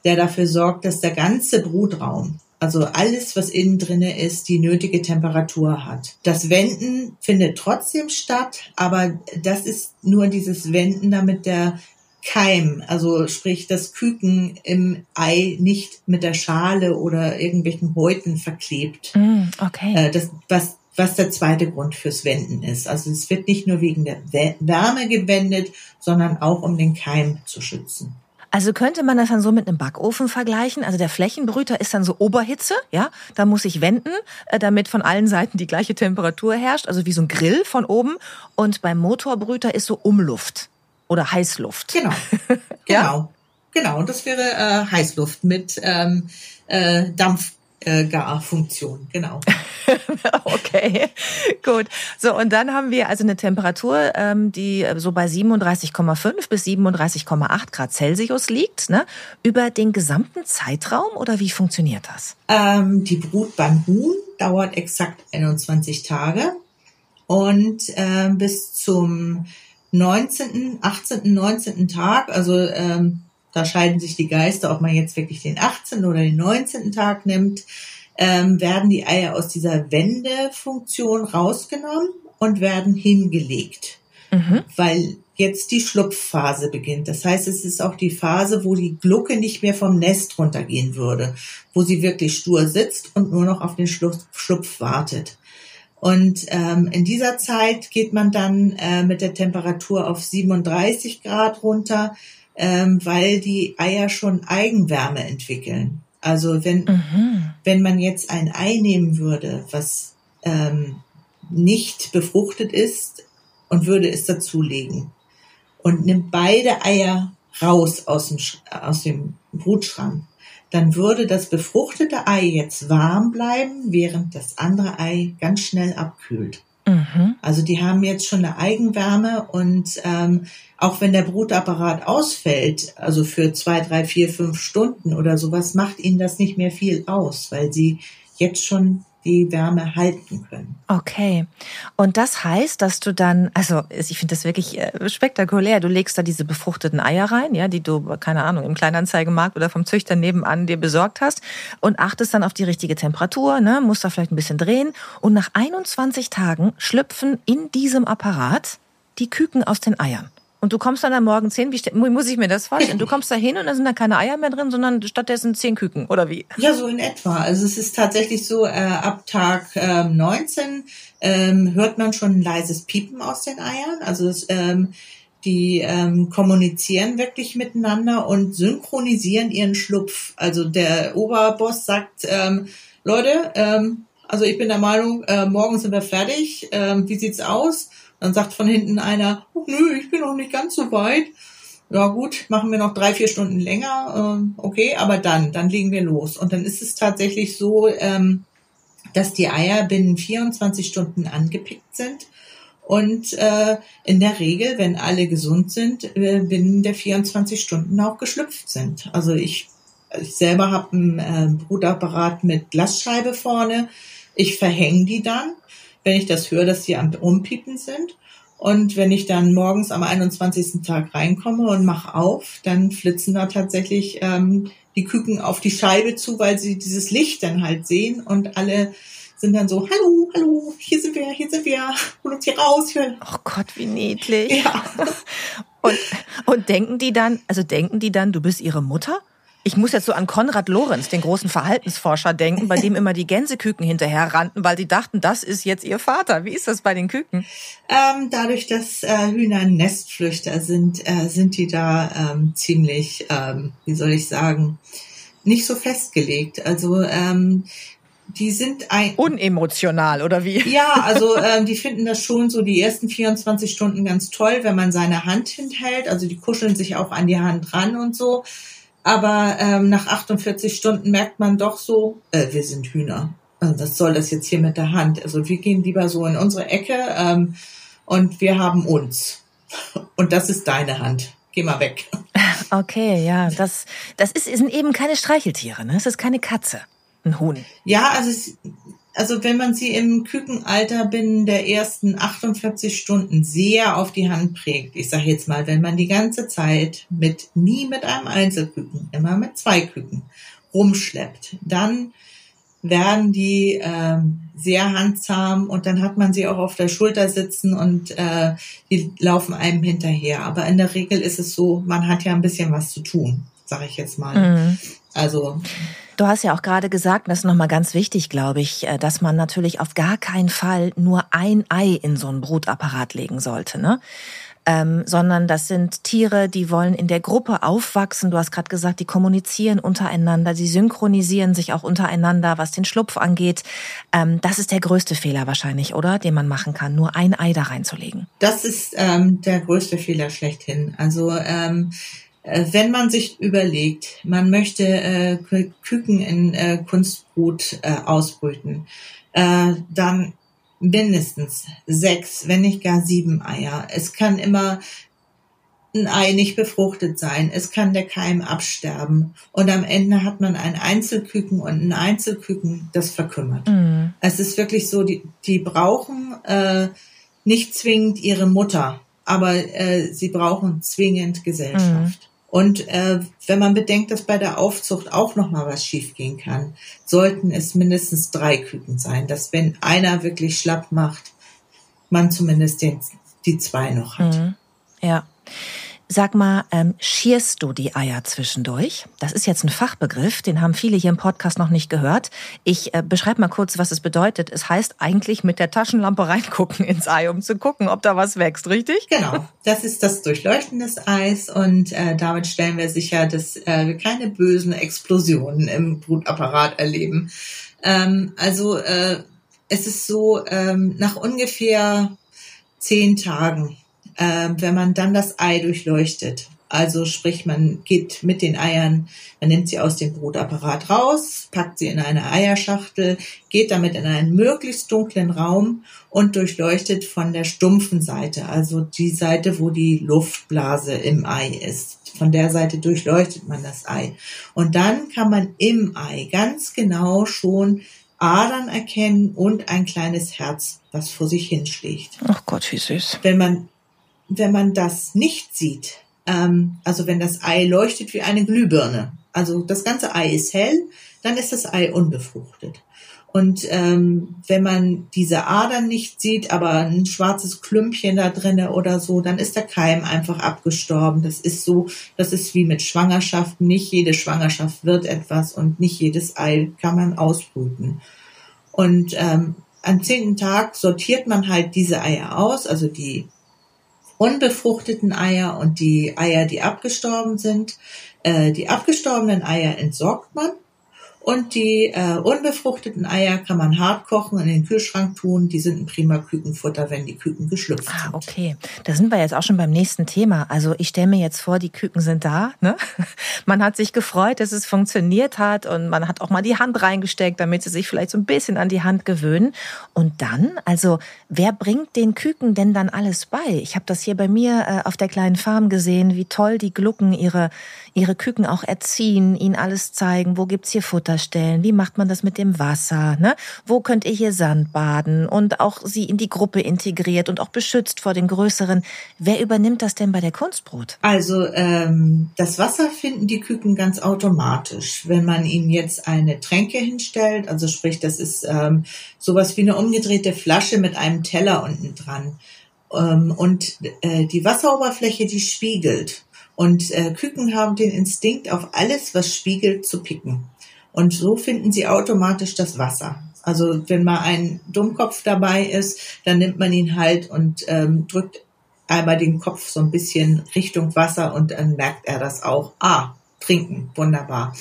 der dafür sorgt, dass der ganze Brutraum, also alles, was innen drinne ist, die nötige Temperatur hat. Das Wenden findet trotzdem statt, aber das ist nur dieses Wenden, damit der Keim, also sprich das Küken im Ei nicht mit der Schale oder irgendwelchen Häuten verklebt.
Mm, okay.
Äh, das, was, was der zweite Grund fürs Wenden ist. Also es wird nicht nur wegen der Wärme gewendet, sondern auch um den Keim zu schützen.
Also könnte man das dann so mit einem Backofen vergleichen? Also der Flächenbrüter ist dann so Oberhitze, ja? Da muss ich wenden, äh, damit von allen Seiten die gleiche Temperatur herrscht, also wie so ein Grill von oben. Und beim Motorbrüter ist so Umluft oder Heißluft.
Genau, genau, genau. Und das wäre äh, Heißluft mit ähm, äh, Dampfgarfunktion, äh, genau.
okay, gut. So, und dann haben wir also eine Temperatur, ähm, die so bei 37,5 bis 37,8 Grad Celsius liegt, ne? Über den gesamten Zeitraum oder wie funktioniert das?
Ähm, die Brut beim Huhn dauert exakt 21 Tage und äh, bis zum 19., 18., 19. Tag, also ähm, da scheiden sich die Geister, ob man jetzt wirklich den 18. oder den 19. Tag nimmt, ähm, werden die Eier aus dieser Wendefunktion rausgenommen und werden hingelegt, mhm. weil jetzt die Schlupfphase beginnt. Das heißt, es ist auch die Phase, wo die Glucke nicht mehr vom Nest runtergehen würde, wo sie wirklich stur sitzt und nur noch auf den Schlupf, Schlupf wartet. Und ähm, in dieser Zeit geht man dann äh, mit der Temperatur auf 37 Grad runter, ähm, weil die Eier schon Eigenwärme entwickeln. Also wenn, mhm. wenn man jetzt ein Ei nehmen würde, was ähm, nicht befruchtet ist und würde es dazulegen und nimmt beide Eier raus aus dem, aus dem Brutschrank, dann würde das befruchtete Ei jetzt warm bleiben, während das andere Ei ganz schnell abkühlt. Mhm. Also die haben jetzt schon eine Eigenwärme und ähm, auch wenn der Brutapparat ausfällt, also für zwei, drei, vier, fünf Stunden oder sowas, macht ihnen das nicht mehr viel aus, weil sie jetzt schon die Wärme halten können.
Okay. Und das heißt, dass du dann, also ich finde das wirklich äh, spektakulär. Du legst da diese befruchteten Eier rein, ja, die du, keine Ahnung, im Kleinanzeigemarkt oder vom Züchter nebenan dir besorgt hast und achtest dann auf die richtige Temperatur, ne, musst da vielleicht ein bisschen drehen. Und nach 21 Tagen schlüpfen in diesem Apparat die Küken aus den Eiern. Und du kommst dann am Morgen zehn, wie muss ich mir das vorstellen? Du kommst da hin und da sind da keine Eier mehr drin, sondern stattdessen zehn Küken, oder wie?
Ja, so in etwa. Also es ist tatsächlich so, äh, ab Tag ähm, 19 ähm, hört man schon ein leises Piepen aus den Eiern. Also es, ähm, die ähm, kommunizieren wirklich miteinander und synchronisieren ihren Schlupf. Also der Oberboss sagt, ähm, Leute, ähm, also ich bin der Meinung, äh, morgen sind wir fertig. Ähm, wie sieht's aus? Dann sagt von hinten einer, oh, nö, ich bin noch nicht ganz so weit. Ja gut, machen wir noch drei, vier Stunden länger. Ähm, okay, aber dann, dann legen wir los. Und dann ist es tatsächlich so, ähm, dass die Eier binnen 24 Stunden angepickt sind und äh, in der Regel, wenn alle gesund sind, äh, binnen der 24 Stunden auch geschlüpft sind. Also ich, ich selber habe einen äh, Brutapparat mit Glasscheibe vorne. Ich verhänge die dann, wenn ich das höre, dass die am Umpiepen sind. Und wenn ich dann morgens am 21. Tag reinkomme und mache auf, dann flitzen da tatsächlich ähm, die Küken auf die Scheibe zu, weil sie dieses Licht dann halt sehen und alle sind dann so, hallo, hallo, hier sind wir, hier sind wir, hol uns hier raus. Hier.
Oh Gott, wie niedlich. Ja. Und, und denken die dann, also denken die dann, du bist ihre Mutter? Ich muss jetzt so an Konrad Lorenz, den großen Verhaltensforscher, denken, bei dem immer die Gänseküken hinterher rannten, weil die dachten, das ist jetzt ihr Vater. Wie ist das bei den Küken?
Ähm, dadurch, dass äh, Hühner Nestflüchter sind, äh, sind die da ähm, ziemlich, ähm, wie soll ich sagen, nicht so festgelegt. Also ähm, die sind ein
unemotional oder wie?
Ja, also ähm, die finden das schon so die ersten 24 Stunden ganz toll, wenn man seine Hand hinhält. Also die kuscheln sich auch an die Hand ran und so. Aber ähm, nach 48 Stunden merkt man doch so, äh, wir sind Hühner. Also was soll das jetzt hier mit der Hand? Also wir gehen lieber so in unsere Ecke ähm, und wir haben uns. Und das ist deine Hand. Geh mal weg.
Okay, ja, das, das ist, sind eben keine Streicheltiere, ne? Es ist keine Katze ein Huhn?
Ja, also, es, also wenn man sie im Kükenalter binnen der ersten 48 Stunden sehr auf die Hand prägt, ich sage jetzt mal, wenn man die ganze Zeit mit nie mit einem Einzelküken, immer mit zwei Küken rumschleppt, dann werden die äh, sehr handzahm und dann hat man sie auch auf der Schulter sitzen und äh, die laufen einem hinterher. Aber in der Regel ist es so, man hat ja ein bisschen was zu tun, sage ich jetzt mal. Mhm. Also
Du hast ja auch gerade gesagt, das ist nochmal ganz wichtig, glaube ich, äh, dass man natürlich auf gar keinen Fall nur ein Ei in so einen Brutapparat legen sollte, ne? Ähm, sondern das sind Tiere, die wollen in der Gruppe aufwachsen. Du hast gerade gesagt, die kommunizieren untereinander, sie synchronisieren sich auch untereinander, was den Schlupf angeht. Ähm, das ist der größte Fehler wahrscheinlich, oder? Den man machen kann, nur ein Ei da reinzulegen.
Das ist ähm, der größte Fehler schlechthin. Also ähm, äh, wenn man sich überlegt, man möchte äh, Küken in äh, Kunstbrut äh, ausbrüten, äh, dann mindestens sechs, wenn nicht gar sieben Eier. Es kann immer ein Ei nicht befruchtet sein. Es kann der Keim absterben. Und am Ende hat man ein Einzelküken und ein Einzelküken, das verkümmert. Mhm. Es ist wirklich so, die, die brauchen äh, nicht zwingend ihre Mutter, aber äh, sie brauchen zwingend Gesellschaft. Und äh, wenn man bedenkt, dass bei der Aufzucht auch noch mal was schiefgehen kann, sollten es mindestens drei Küken sein, dass wenn einer wirklich schlapp macht, man zumindest den, die zwei noch hat. Mhm.
Ja. Sag mal, ähm, schierst du die Eier zwischendurch? Das ist jetzt ein Fachbegriff, den haben viele hier im Podcast noch nicht gehört. Ich äh, beschreibe mal kurz, was es bedeutet. Es heißt eigentlich mit der Taschenlampe reingucken ins Ei, um zu gucken, ob da was wächst, richtig?
Genau, das ist das Durchleuchten des Eis und äh, damit stellen wir sicher, dass äh, wir keine bösen Explosionen im Brutapparat erleben. Ähm, also äh, es ist so, ähm, nach ungefähr zehn Tagen äh, wenn man dann das Ei durchleuchtet. Also sprich, man geht mit den Eiern, man nimmt sie aus dem Brutapparat raus, packt sie in eine Eierschachtel, geht damit in einen möglichst dunklen Raum und durchleuchtet von der stumpfen Seite, also die Seite, wo die Luftblase im Ei ist. Von der Seite durchleuchtet man das Ei. Und dann kann man im Ei ganz genau schon Adern erkennen und ein kleines Herz, was vor sich hinschlägt.
Ach Gott, wie süß.
Wenn man wenn man das nicht sieht, ähm, also wenn das Ei leuchtet wie eine Glühbirne, also das ganze Ei ist hell, dann ist das Ei unbefruchtet. Und ähm, wenn man diese Adern nicht sieht, aber ein schwarzes Klümpchen da drinne oder so, dann ist der Keim einfach abgestorben. Das ist so, das ist wie mit Schwangerschaften. Nicht jede Schwangerschaft wird etwas und nicht jedes Ei kann man ausbrüten. Und ähm, am zehnten Tag sortiert man halt diese Eier aus, also die unbefruchteten Eier und die Eier, die abgestorben sind. Äh, die abgestorbenen Eier entsorgt man Und die äh, unbefruchteten Eier kann man hart kochen, in den Kühlschrank tun. Die sind ein prima Kükenfutter, wenn die Küken geschlüpft
ah, sind. Ah, okay. Da sind wir jetzt auch schon beim nächsten Thema. Also ich stelle mir jetzt vor, die Küken sind da. Ne? Man hat sich gefreut, dass es funktioniert hat und man hat auch mal die Hand reingesteckt, damit sie sich vielleicht so ein bisschen an die Hand gewöhnen. Und dann, also wer bringt den Küken denn dann alles bei? Ich habe das hier bei mir äh, auf der kleinen Farm gesehen, wie toll die Glucken ihre ihre Küken auch erziehen, ihnen alles zeigen, wo gibt's hier Futterstellen, wie macht man das mit dem Wasser, ne? Wo könnt ihr hier Sand baden und auch sie in die Gruppe integriert und auch beschützt vor den größeren. Wer übernimmt das denn bei der Kunstbrut?
Also ähm, das Wasser finden die Küken ganz automatisch. Wenn man ihnen jetzt eine Tränke hinstellt, also sprich, das ist ähm, sowas wie eine umgedrehte Flasche mit einem Teller unten dran. Ähm, und äh, die Wasseroberfläche, die spiegelt. Und äh, Küken haben den Instinkt, auf alles, was spiegelt, zu picken. Und so finden sie automatisch das Wasser. Also wenn mal ein Dummkopf dabei ist, dann nimmt man ihn halt und ähm, drückt einmal den Kopf so ein bisschen Richtung Wasser und dann merkt er das auch. Ah, trinken, wunderbar.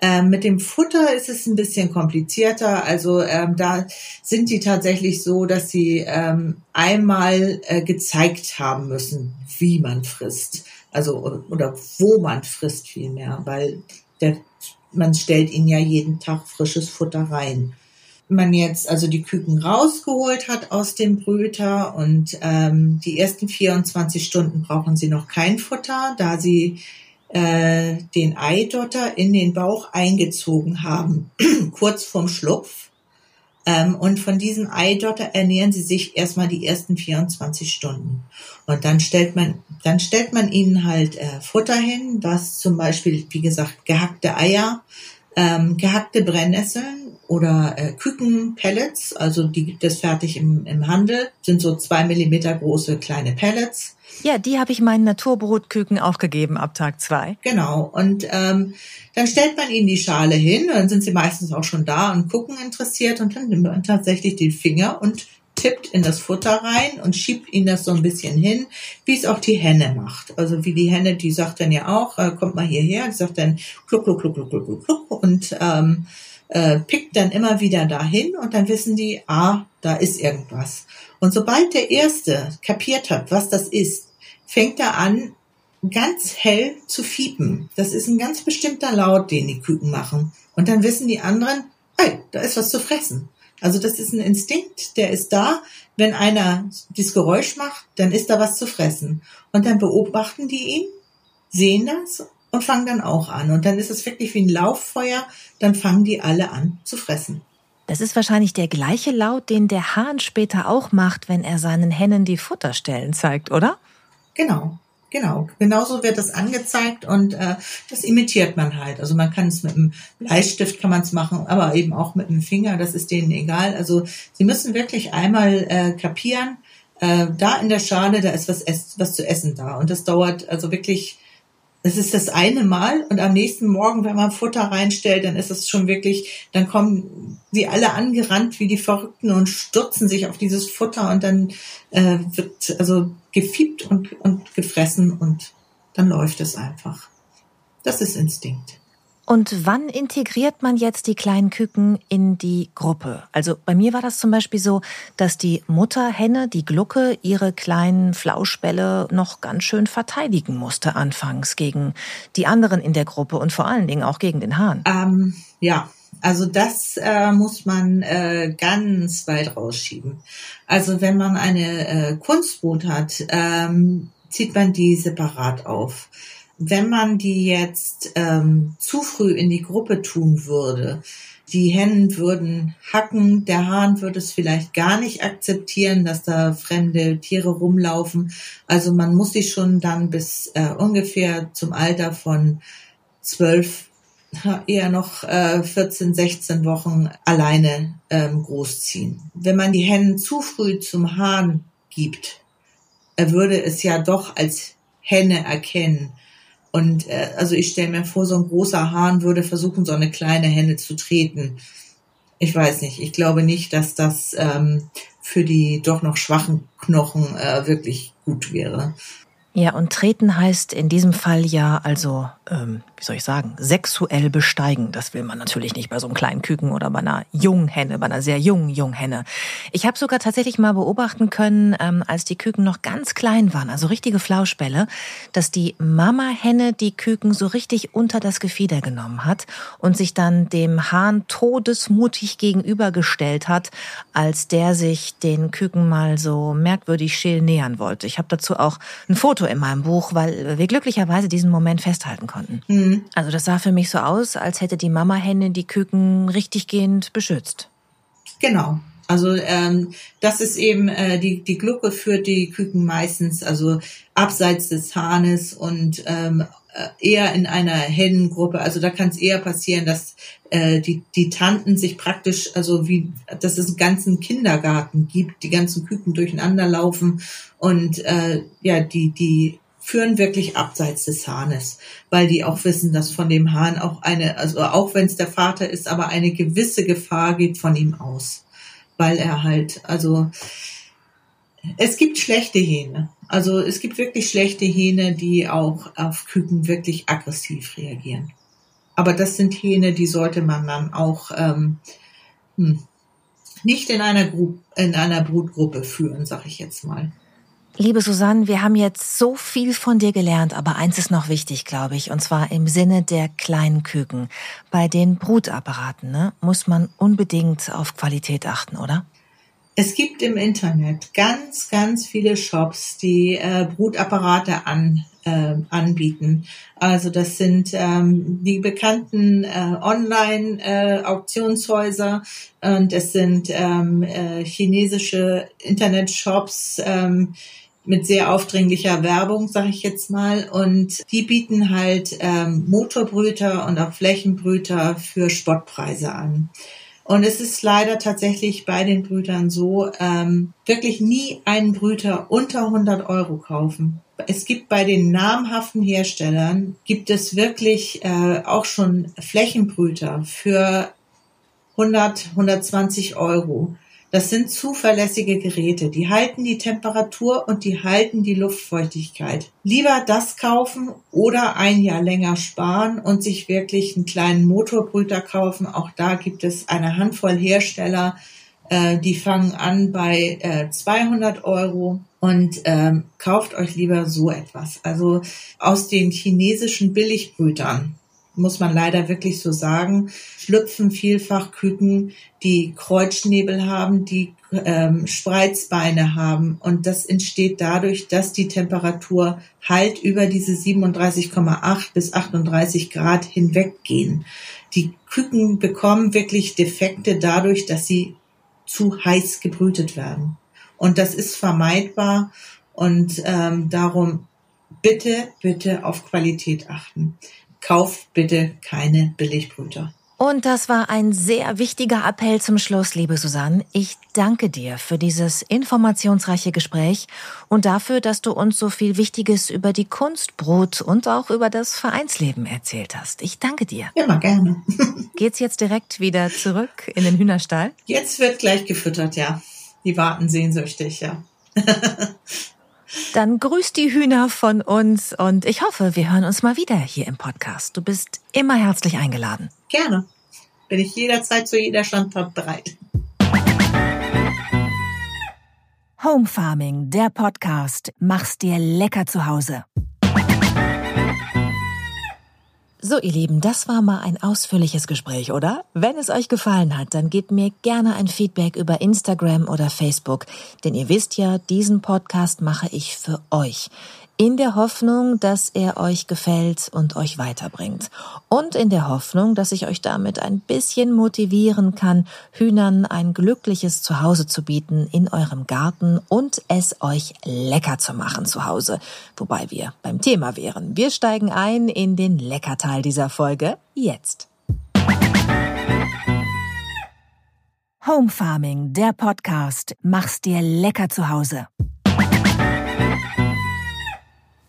Ähm, mit dem Futter ist es ein bisschen komplizierter. Also ähm, da sind die tatsächlich so, dass sie ähm, einmal äh, gezeigt haben müssen, wie man frisst also oder wo man frisst vielmehr, weil der, man stellt ihnen ja jeden Tag frisches Futter rein. Man jetzt also die Küken rausgeholt hat aus dem Brüter und ähm, die ersten 24 Stunden brauchen sie noch kein Futter, da sie äh, den Eidotter in den Bauch eingezogen haben, kurz vorm Schlupf. Ähm, und von diesem Eidotter ernähren sie sich erstmal die ersten 24 Stunden. Und dann stellt man, dann stellt man ihnen halt äh, Futter hin, was zum Beispiel, wie gesagt, gehackte Eier, ähm, gehackte Brennnesseln oder äh, Kükenpellets, also die gibt es fertig im, im Handel, sind so zwei Millimeter große kleine Pellets.
Ja, die habe ich meinen Naturbrotküken auch gegeben ab Tag zwei.
Genau. Und ähm, dann stellt man ihnen die Schale hin, dann sind sie meistens auch schon da und gucken interessiert und dann nimmt man tatsächlich den Finger und tippt in das Futter rein und schiebt ihnen das so ein bisschen hin, wie es auch die Henne macht. Also wie die Henne, die sagt dann ja auch, äh, kommt mal hierher, die sagt dann kluck, kluck, kluck, kluck, kluck, kluck und ähm, äh, pickt dann immer wieder dahin und dann wissen die, ah, da ist irgendwas. Und sobald der Erste kapiert hat, was das ist, fängt er an, ganz hell zu fiepen. Das ist ein ganz bestimmter Laut, den die Küken machen. Und dann wissen die anderen, hey, da ist was zu fressen. Also das ist ein Instinkt, der ist da. Wenn einer dieses Geräusch macht, dann ist da was zu fressen. Und dann beobachten die ihn, sehen das und fangen dann auch an. Und dann ist es wirklich wie ein Lauffeuer, dann fangen die alle an zu fressen.
Das ist wahrscheinlich der gleiche Laut, den der Hahn später auch macht, wenn er seinen Hennen die Futterstellen zeigt, oder?
Genau, genau. Genauso wird das angezeigt und äh, das imitiert man halt. Also man kann es mit einem Bleistift kann man es machen, aber eben auch mit einem Finger. Das ist denen egal. Also sie müssen wirklich einmal äh, kapieren. Äh, da in der Schale, da ist was, was zu essen da und das dauert also wirklich es ist das eine Mal und am nächsten Morgen, wenn man Futter reinstellt, dann ist es schon wirklich, dann kommen sie alle angerannt wie die Verrückten und stürzen sich auf dieses Futter und dann äh, wird also gefiebt und, und gefressen und dann läuft es einfach. Das ist Instinkt.
Und wann integriert man jetzt die kleinen Küken in die Gruppe? Also bei mir war das zum Beispiel so, dass die Mutterhenne, die Glucke, ihre kleinen Flauschbälle noch ganz schön verteidigen musste anfangs gegen die anderen in der Gruppe und vor allen Dingen auch gegen den Hahn.
Ähm, ja, also das äh, muss man äh, ganz weit rausschieben. Also wenn man eine äh, Kunstbrut hat, ähm, zieht man die separat auf wenn man die jetzt ähm, zu früh in die Gruppe tun würde, die Hennen würden hacken, der Hahn würde es vielleicht gar nicht akzeptieren, dass da fremde Tiere rumlaufen. Also man muss sich schon dann bis äh, ungefähr zum Alter von zwölf, eher noch äh, 14, 16 Wochen alleine ähm, großziehen. Wenn man die Hennen zu früh zum Hahn gibt, er würde es ja doch als Henne erkennen und äh, also ich stelle mir vor, so ein großer Hahn würde versuchen, so eine kleine Henne zu treten. Ich weiß nicht. Ich glaube nicht, dass das ähm, für die doch noch schwachen Knochen äh, wirklich gut wäre.
Ja, und treten heißt in diesem Fall ja also ähm, wie soll ich sagen, sexuell besteigen. Das will man natürlich nicht bei so einem kleinen Küken oder bei einer Junghenne, bei einer sehr jungen Junghenne. Ich habe sogar tatsächlich mal beobachten können, ähm, als die Küken noch ganz klein waren, also richtige Flauschbälle, dass die Mama-Henne die Küken so richtig unter das Gefieder genommen hat und sich dann dem Hahn todesmutig gegenübergestellt hat, als der sich den Küken mal so merkwürdig scheel nähern wollte. Ich habe dazu auch ein Foto in meinem Buch, weil wir glücklicherweise diesen Moment festhalten konnten. Mhm. Mhm. Also das sah für mich so aus, als hätte die Mamahenne die Küken richtiggehend beschützt.
Genau. Also ähm, das ist eben äh, die die Glucke führt die Küken meistens also abseits des Hahnes und ähm, äh, eher in einer Hennengruppe. Also da kann es eher passieren, dass äh, die die Tanten sich praktisch also wie dass es einen ganzen Kindergarten gibt, die ganzen Küken durcheinander laufen und äh, ja die die führen wirklich abseits des Hahnes, weil die auch wissen, dass von dem Hahn auch eine, also auch wenn es der Vater ist, aber eine gewisse Gefahr geht von ihm aus, weil er halt, also es gibt schlechte Hähne. Also es gibt wirklich schlechte Hähne, die auch auf Küken wirklich aggressiv reagieren. Aber das sind Hähne, die sollte man dann auch ähm, hm, nicht in einer, Gru in einer Brutgruppe führen, sag ich jetzt mal.
Liebe Susanne, wir haben jetzt so viel von dir gelernt, aber eins ist noch wichtig, glaube ich, und zwar im Sinne der kleinen Küken. Bei den Brutapparaten ne, muss man unbedingt auf Qualität achten, oder?
Es gibt im Internet ganz, ganz viele Shops, die äh, Brutapparate an, äh, anbieten. Also das sind ähm, die bekannten äh, Online-Auktionshäuser äh, und es sind ähm, äh, chinesische Internet-Shops, ähm, mit sehr aufdringlicher Werbung, sage ich jetzt mal. Und die bieten halt ähm, Motorbrüter und auch Flächenbrüter für Spottpreise an. Und es ist leider tatsächlich bei den Brütern so, ähm, wirklich nie einen Brüter unter 100 Euro kaufen. Es gibt bei den namhaften Herstellern, gibt es wirklich äh, auch schon Flächenbrüter für 100, 120 Euro. Das sind zuverlässige Geräte. Die halten die Temperatur und die halten die Luftfeuchtigkeit. Lieber das kaufen oder ein Jahr länger sparen und sich wirklich einen kleinen Motorbrüter kaufen. Auch da gibt es eine Handvoll Hersteller, äh, die fangen an bei äh, 200 Euro und ähm, kauft euch lieber so etwas. Also aus den chinesischen Billigbrütern muss man leider wirklich so sagen, schlüpfen vielfach Küken, die Kreuzschnäbel haben, die ähm, Spreizbeine haben. Und das entsteht dadurch, dass die Temperatur halt über diese 37,8 bis 38 Grad hinweggehen. Die Küken bekommen wirklich Defekte dadurch, dass sie zu heiß gebrütet werden. Und das ist vermeidbar. Und ähm, darum bitte, bitte auf Qualität achten kauft bitte keine Billigbrüter.
Und das war ein sehr wichtiger Appell zum Schluss, liebe Susanne. Ich danke dir für dieses informationsreiche Gespräch und dafür, dass du uns so viel Wichtiges über die Kunstbrot und auch über das Vereinsleben erzählt hast. Ich danke dir.
Immer gerne.
Geht's jetzt direkt wieder zurück in den Hühnerstall?
Jetzt wird gleich gefüttert, ja. Die warten sehnsüchtig, ja.
Dann grüß die Hühner von uns und ich hoffe, wir hören uns mal wieder hier im Podcast. Du bist immer herzlich eingeladen.
Gerne. Bin ich jederzeit zu jeder Standort bereit.
Home Farming, der Podcast. Mach's dir lecker zu Hause. So, ihr Lieben, das war mal ein ausführliches Gespräch, oder? Wenn es euch gefallen hat, dann gebt mir gerne ein Feedback über Instagram oder Facebook, denn ihr wisst ja, diesen Podcast mache ich für euch in der Hoffnung, dass er euch gefällt und euch weiterbringt. Und in der Hoffnung, dass ich euch damit ein bisschen motivieren kann, Hühnern ein glückliches Zuhause zu bieten in eurem Garten und es euch lecker zu machen zu Hause. Wobei wir beim Thema wären. Wir steigen ein in den Leckerteil dieser Folge jetzt. Home Farming, der Podcast. Mach's dir lecker zu Hause.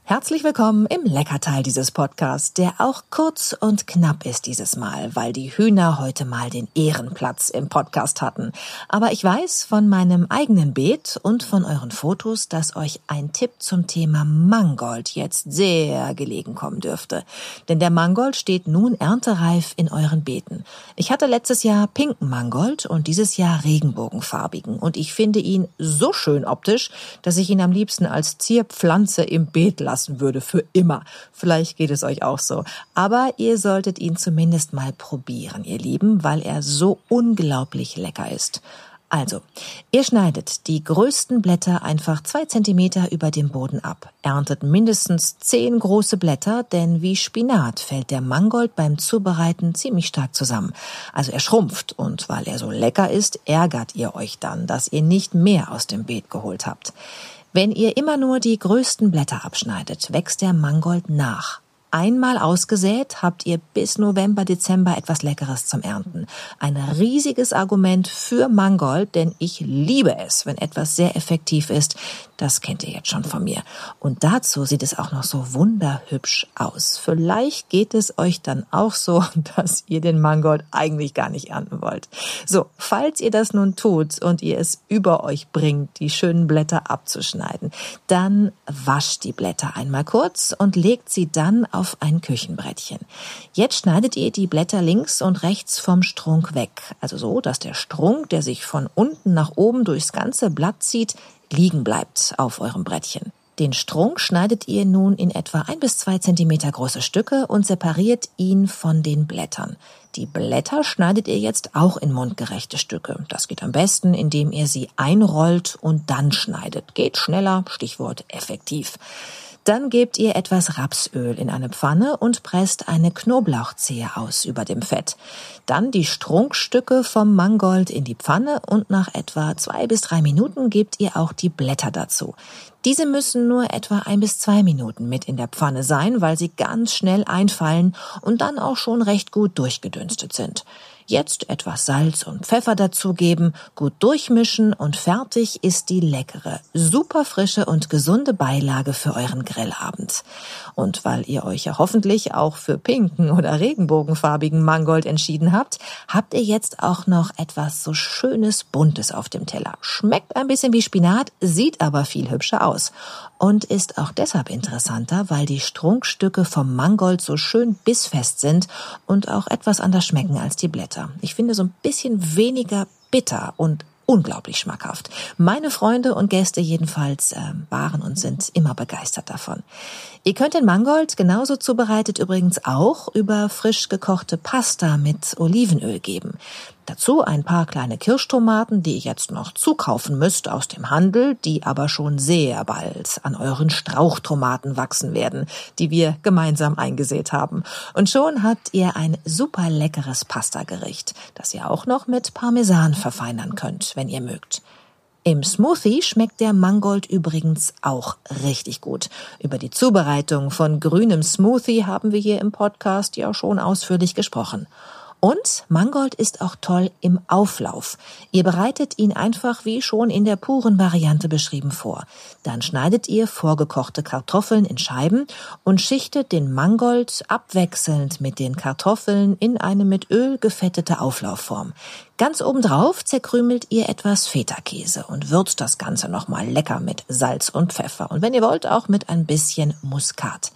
Herzlich willkommen im Leckerteil dieses Podcasts, der auch kurz und knapp ist dieses Mal, weil die Hühner heute mal den Ehrenplatz im Podcast hatten. Aber ich weiß von meinem eigenen Beet und von euren Fotos, dass euch ein Tipp zum Thema Mangold jetzt sehr gelegen kommen dürfte. Denn der Mangold steht nun erntereif in euren Beeten. Ich hatte letztes Jahr pinken Mangold und dieses Jahr regenbogenfarbigen und ich finde ihn so schön optisch, dass ich ihn am liebsten als Zierpflanze im Beet lasse lassen würde für immer. Vielleicht geht es euch auch so. Aber ihr solltet ihn zumindest mal probieren, ihr Lieben, weil er so unglaublich lecker ist. Also, ihr schneidet die größten Blätter einfach zwei Zentimeter über dem Boden ab, erntet mindestens zehn große Blätter, denn wie Spinat fällt der Mangold beim Zubereiten ziemlich stark zusammen. Also er schrumpft und weil er so lecker ist, ärgert ihr euch dann, dass ihr nicht mehr aus dem Beet geholt habt. Wenn ihr immer nur die größten Blätter abschneidet, wächst der Mangold nach. Einmal ausgesät, habt ihr bis November, Dezember etwas Leckeres zum Ernten. Ein riesiges Argument für Mangold, denn ich liebe es, wenn etwas sehr effektiv ist. Das kennt ihr jetzt schon von mir. Und dazu sieht es auch noch so wunderhübsch aus. Vielleicht geht es euch dann auch so, dass ihr den Mangold eigentlich gar nicht ernten wollt. So, falls ihr das nun tut und ihr es über euch bringt, die schönen Blätter abzuschneiden, dann wascht die Blätter einmal kurz und legt sie dann ein Küchenbrettchen. Jetzt schneidet ihr die Blätter links und rechts vom Strunk weg. Also so, dass der Strunk, der sich von unten nach oben durchs ganze Blatt zieht, liegen bleibt auf eurem Brettchen. Den Strunk schneidet ihr nun in etwa ein bis zwei Zentimeter große Stücke und separiert ihn von den Blättern. Die Blätter schneidet ihr jetzt auch in mundgerechte Stücke. Das geht am besten, indem ihr sie einrollt und dann schneidet. Geht schneller, Stichwort effektiv. Dann gebt ihr etwas Rapsöl in eine Pfanne und presst eine Knoblauchzehe aus über dem Fett. Dann die Strunkstücke vom Mangold in die Pfanne und nach etwa zwei bis drei Minuten gebt ihr auch die Blätter dazu. Diese müssen nur etwa ein bis zwei Minuten mit in der Pfanne sein, weil sie ganz schnell einfallen und dann auch schon recht gut durchgedünstet sind. Jetzt etwas Salz und Pfeffer dazugeben, gut durchmischen und fertig ist die leckere, super frische und gesunde Beilage für euren Grillabend. Und weil ihr euch ja hoffentlich auch für pinken oder regenbogenfarbigen Mangold entschieden habt, habt ihr jetzt auch noch etwas so schönes Buntes auf dem Teller. Schmeckt ein bisschen wie Spinat, sieht aber viel hübscher aus und ist auch deshalb interessanter, weil die Strunkstücke vom Mangold so schön bissfest sind und auch etwas anders schmecken als die Blätter. Ich finde so ein bisschen weniger bitter und unglaublich schmackhaft. Meine Freunde und Gäste jedenfalls äh, waren und sind immer begeistert davon. Ihr könnt den Mangold genauso zubereitet übrigens auch über frisch gekochte Pasta mit Olivenöl geben. Dazu ein paar kleine Kirschtomaten, die ihr jetzt noch zukaufen müsst aus dem Handel, die aber schon sehr bald an euren Strauchtomaten wachsen werden, die wir gemeinsam eingesät haben. Und schon habt ihr ein super leckeres Pastagericht, das ihr auch noch mit Parmesan verfeinern könnt, wenn ihr mögt. Im Smoothie schmeckt der Mangold übrigens auch richtig gut. Über die Zubereitung von grünem Smoothie haben wir hier im Podcast ja schon ausführlich gesprochen. Und Mangold ist auch toll im Auflauf. Ihr bereitet ihn einfach wie schon in der puren Variante beschrieben vor. Dann schneidet ihr vorgekochte Kartoffeln in Scheiben und schichtet den Mangold abwechselnd mit den Kartoffeln in eine mit Öl gefettete Auflaufform. Ganz obendrauf zerkrümelt ihr etwas Feta-Käse und würzt das Ganze nochmal lecker mit Salz und Pfeffer. Und wenn ihr wollt, auch mit ein bisschen Muskat.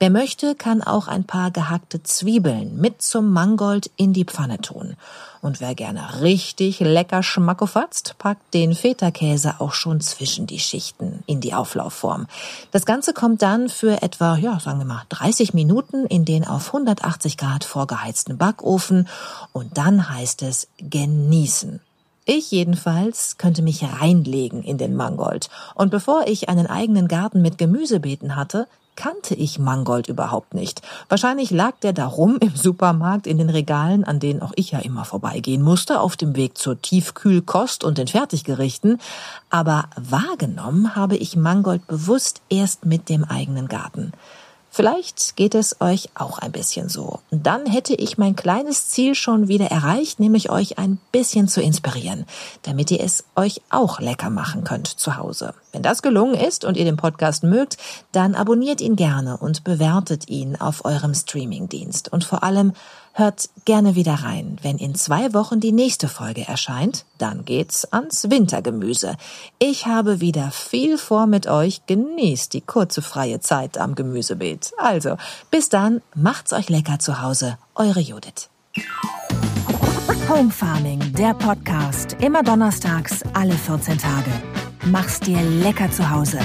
Wer möchte, kann auch ein paar gehackte Zwiebeln mit zum Mangold in die Pfanne tun. Und wer gerne richtig lecker schmackofatzt, packt den Feta-Käse auch schon zwischen die Schichten in die Auflaufform. Das Ganze kommt dann für etwa, ja, sagen wir mal, 30 Minuten in den auf 180 Grad vorgeheizten Backofen und dann heißt es genießen. Ich jedenfalls könnte mich reinlegen in den Mangold. Und bevor ich einen eigenen Garten mit Gemüsebeeten hatte, kannte ich Mangold überhaupt nicht. Wahrscheinlich lag der da rum im Supermarkt in den Regalen, an denen auch ich ja immer vorbeigehen musste, auf dem Weg zur Tiefkühlkost und den Fertiggerichten. Aber wahrgenommen habe ich Mangold bewusst erst mit dem eigenen Garten. Vielleicht geht es euch auch ein bisschen so. Dann hätte ich mein kleines Ziel schon wieder erreicht, nämlich euch ein bisschen zu inspirieren, damit ihr es euch auch lecker machen könnt zu Hause. Wenn das gelungen ist und ihr den Podcast mögt, dann abonniert ihn gerne und bewertet ihn auf eurem Streamingdienst. Und vor allem hört gerne wieder rein, wenn in zwei Wochen die nächste Folge erscheint. Dann geht's ans Wintergemüse. Ich habe wieder viel vor mit euch. Genießt die kurze freie Zeit am Gemüsebeet. Also, bis dann, macht's euch lecker zu Hause. Eure Judith. Home Farming, der Podcast. Immer donnerstags, alle 14 Tage. Mach's dir lecker zu Hause.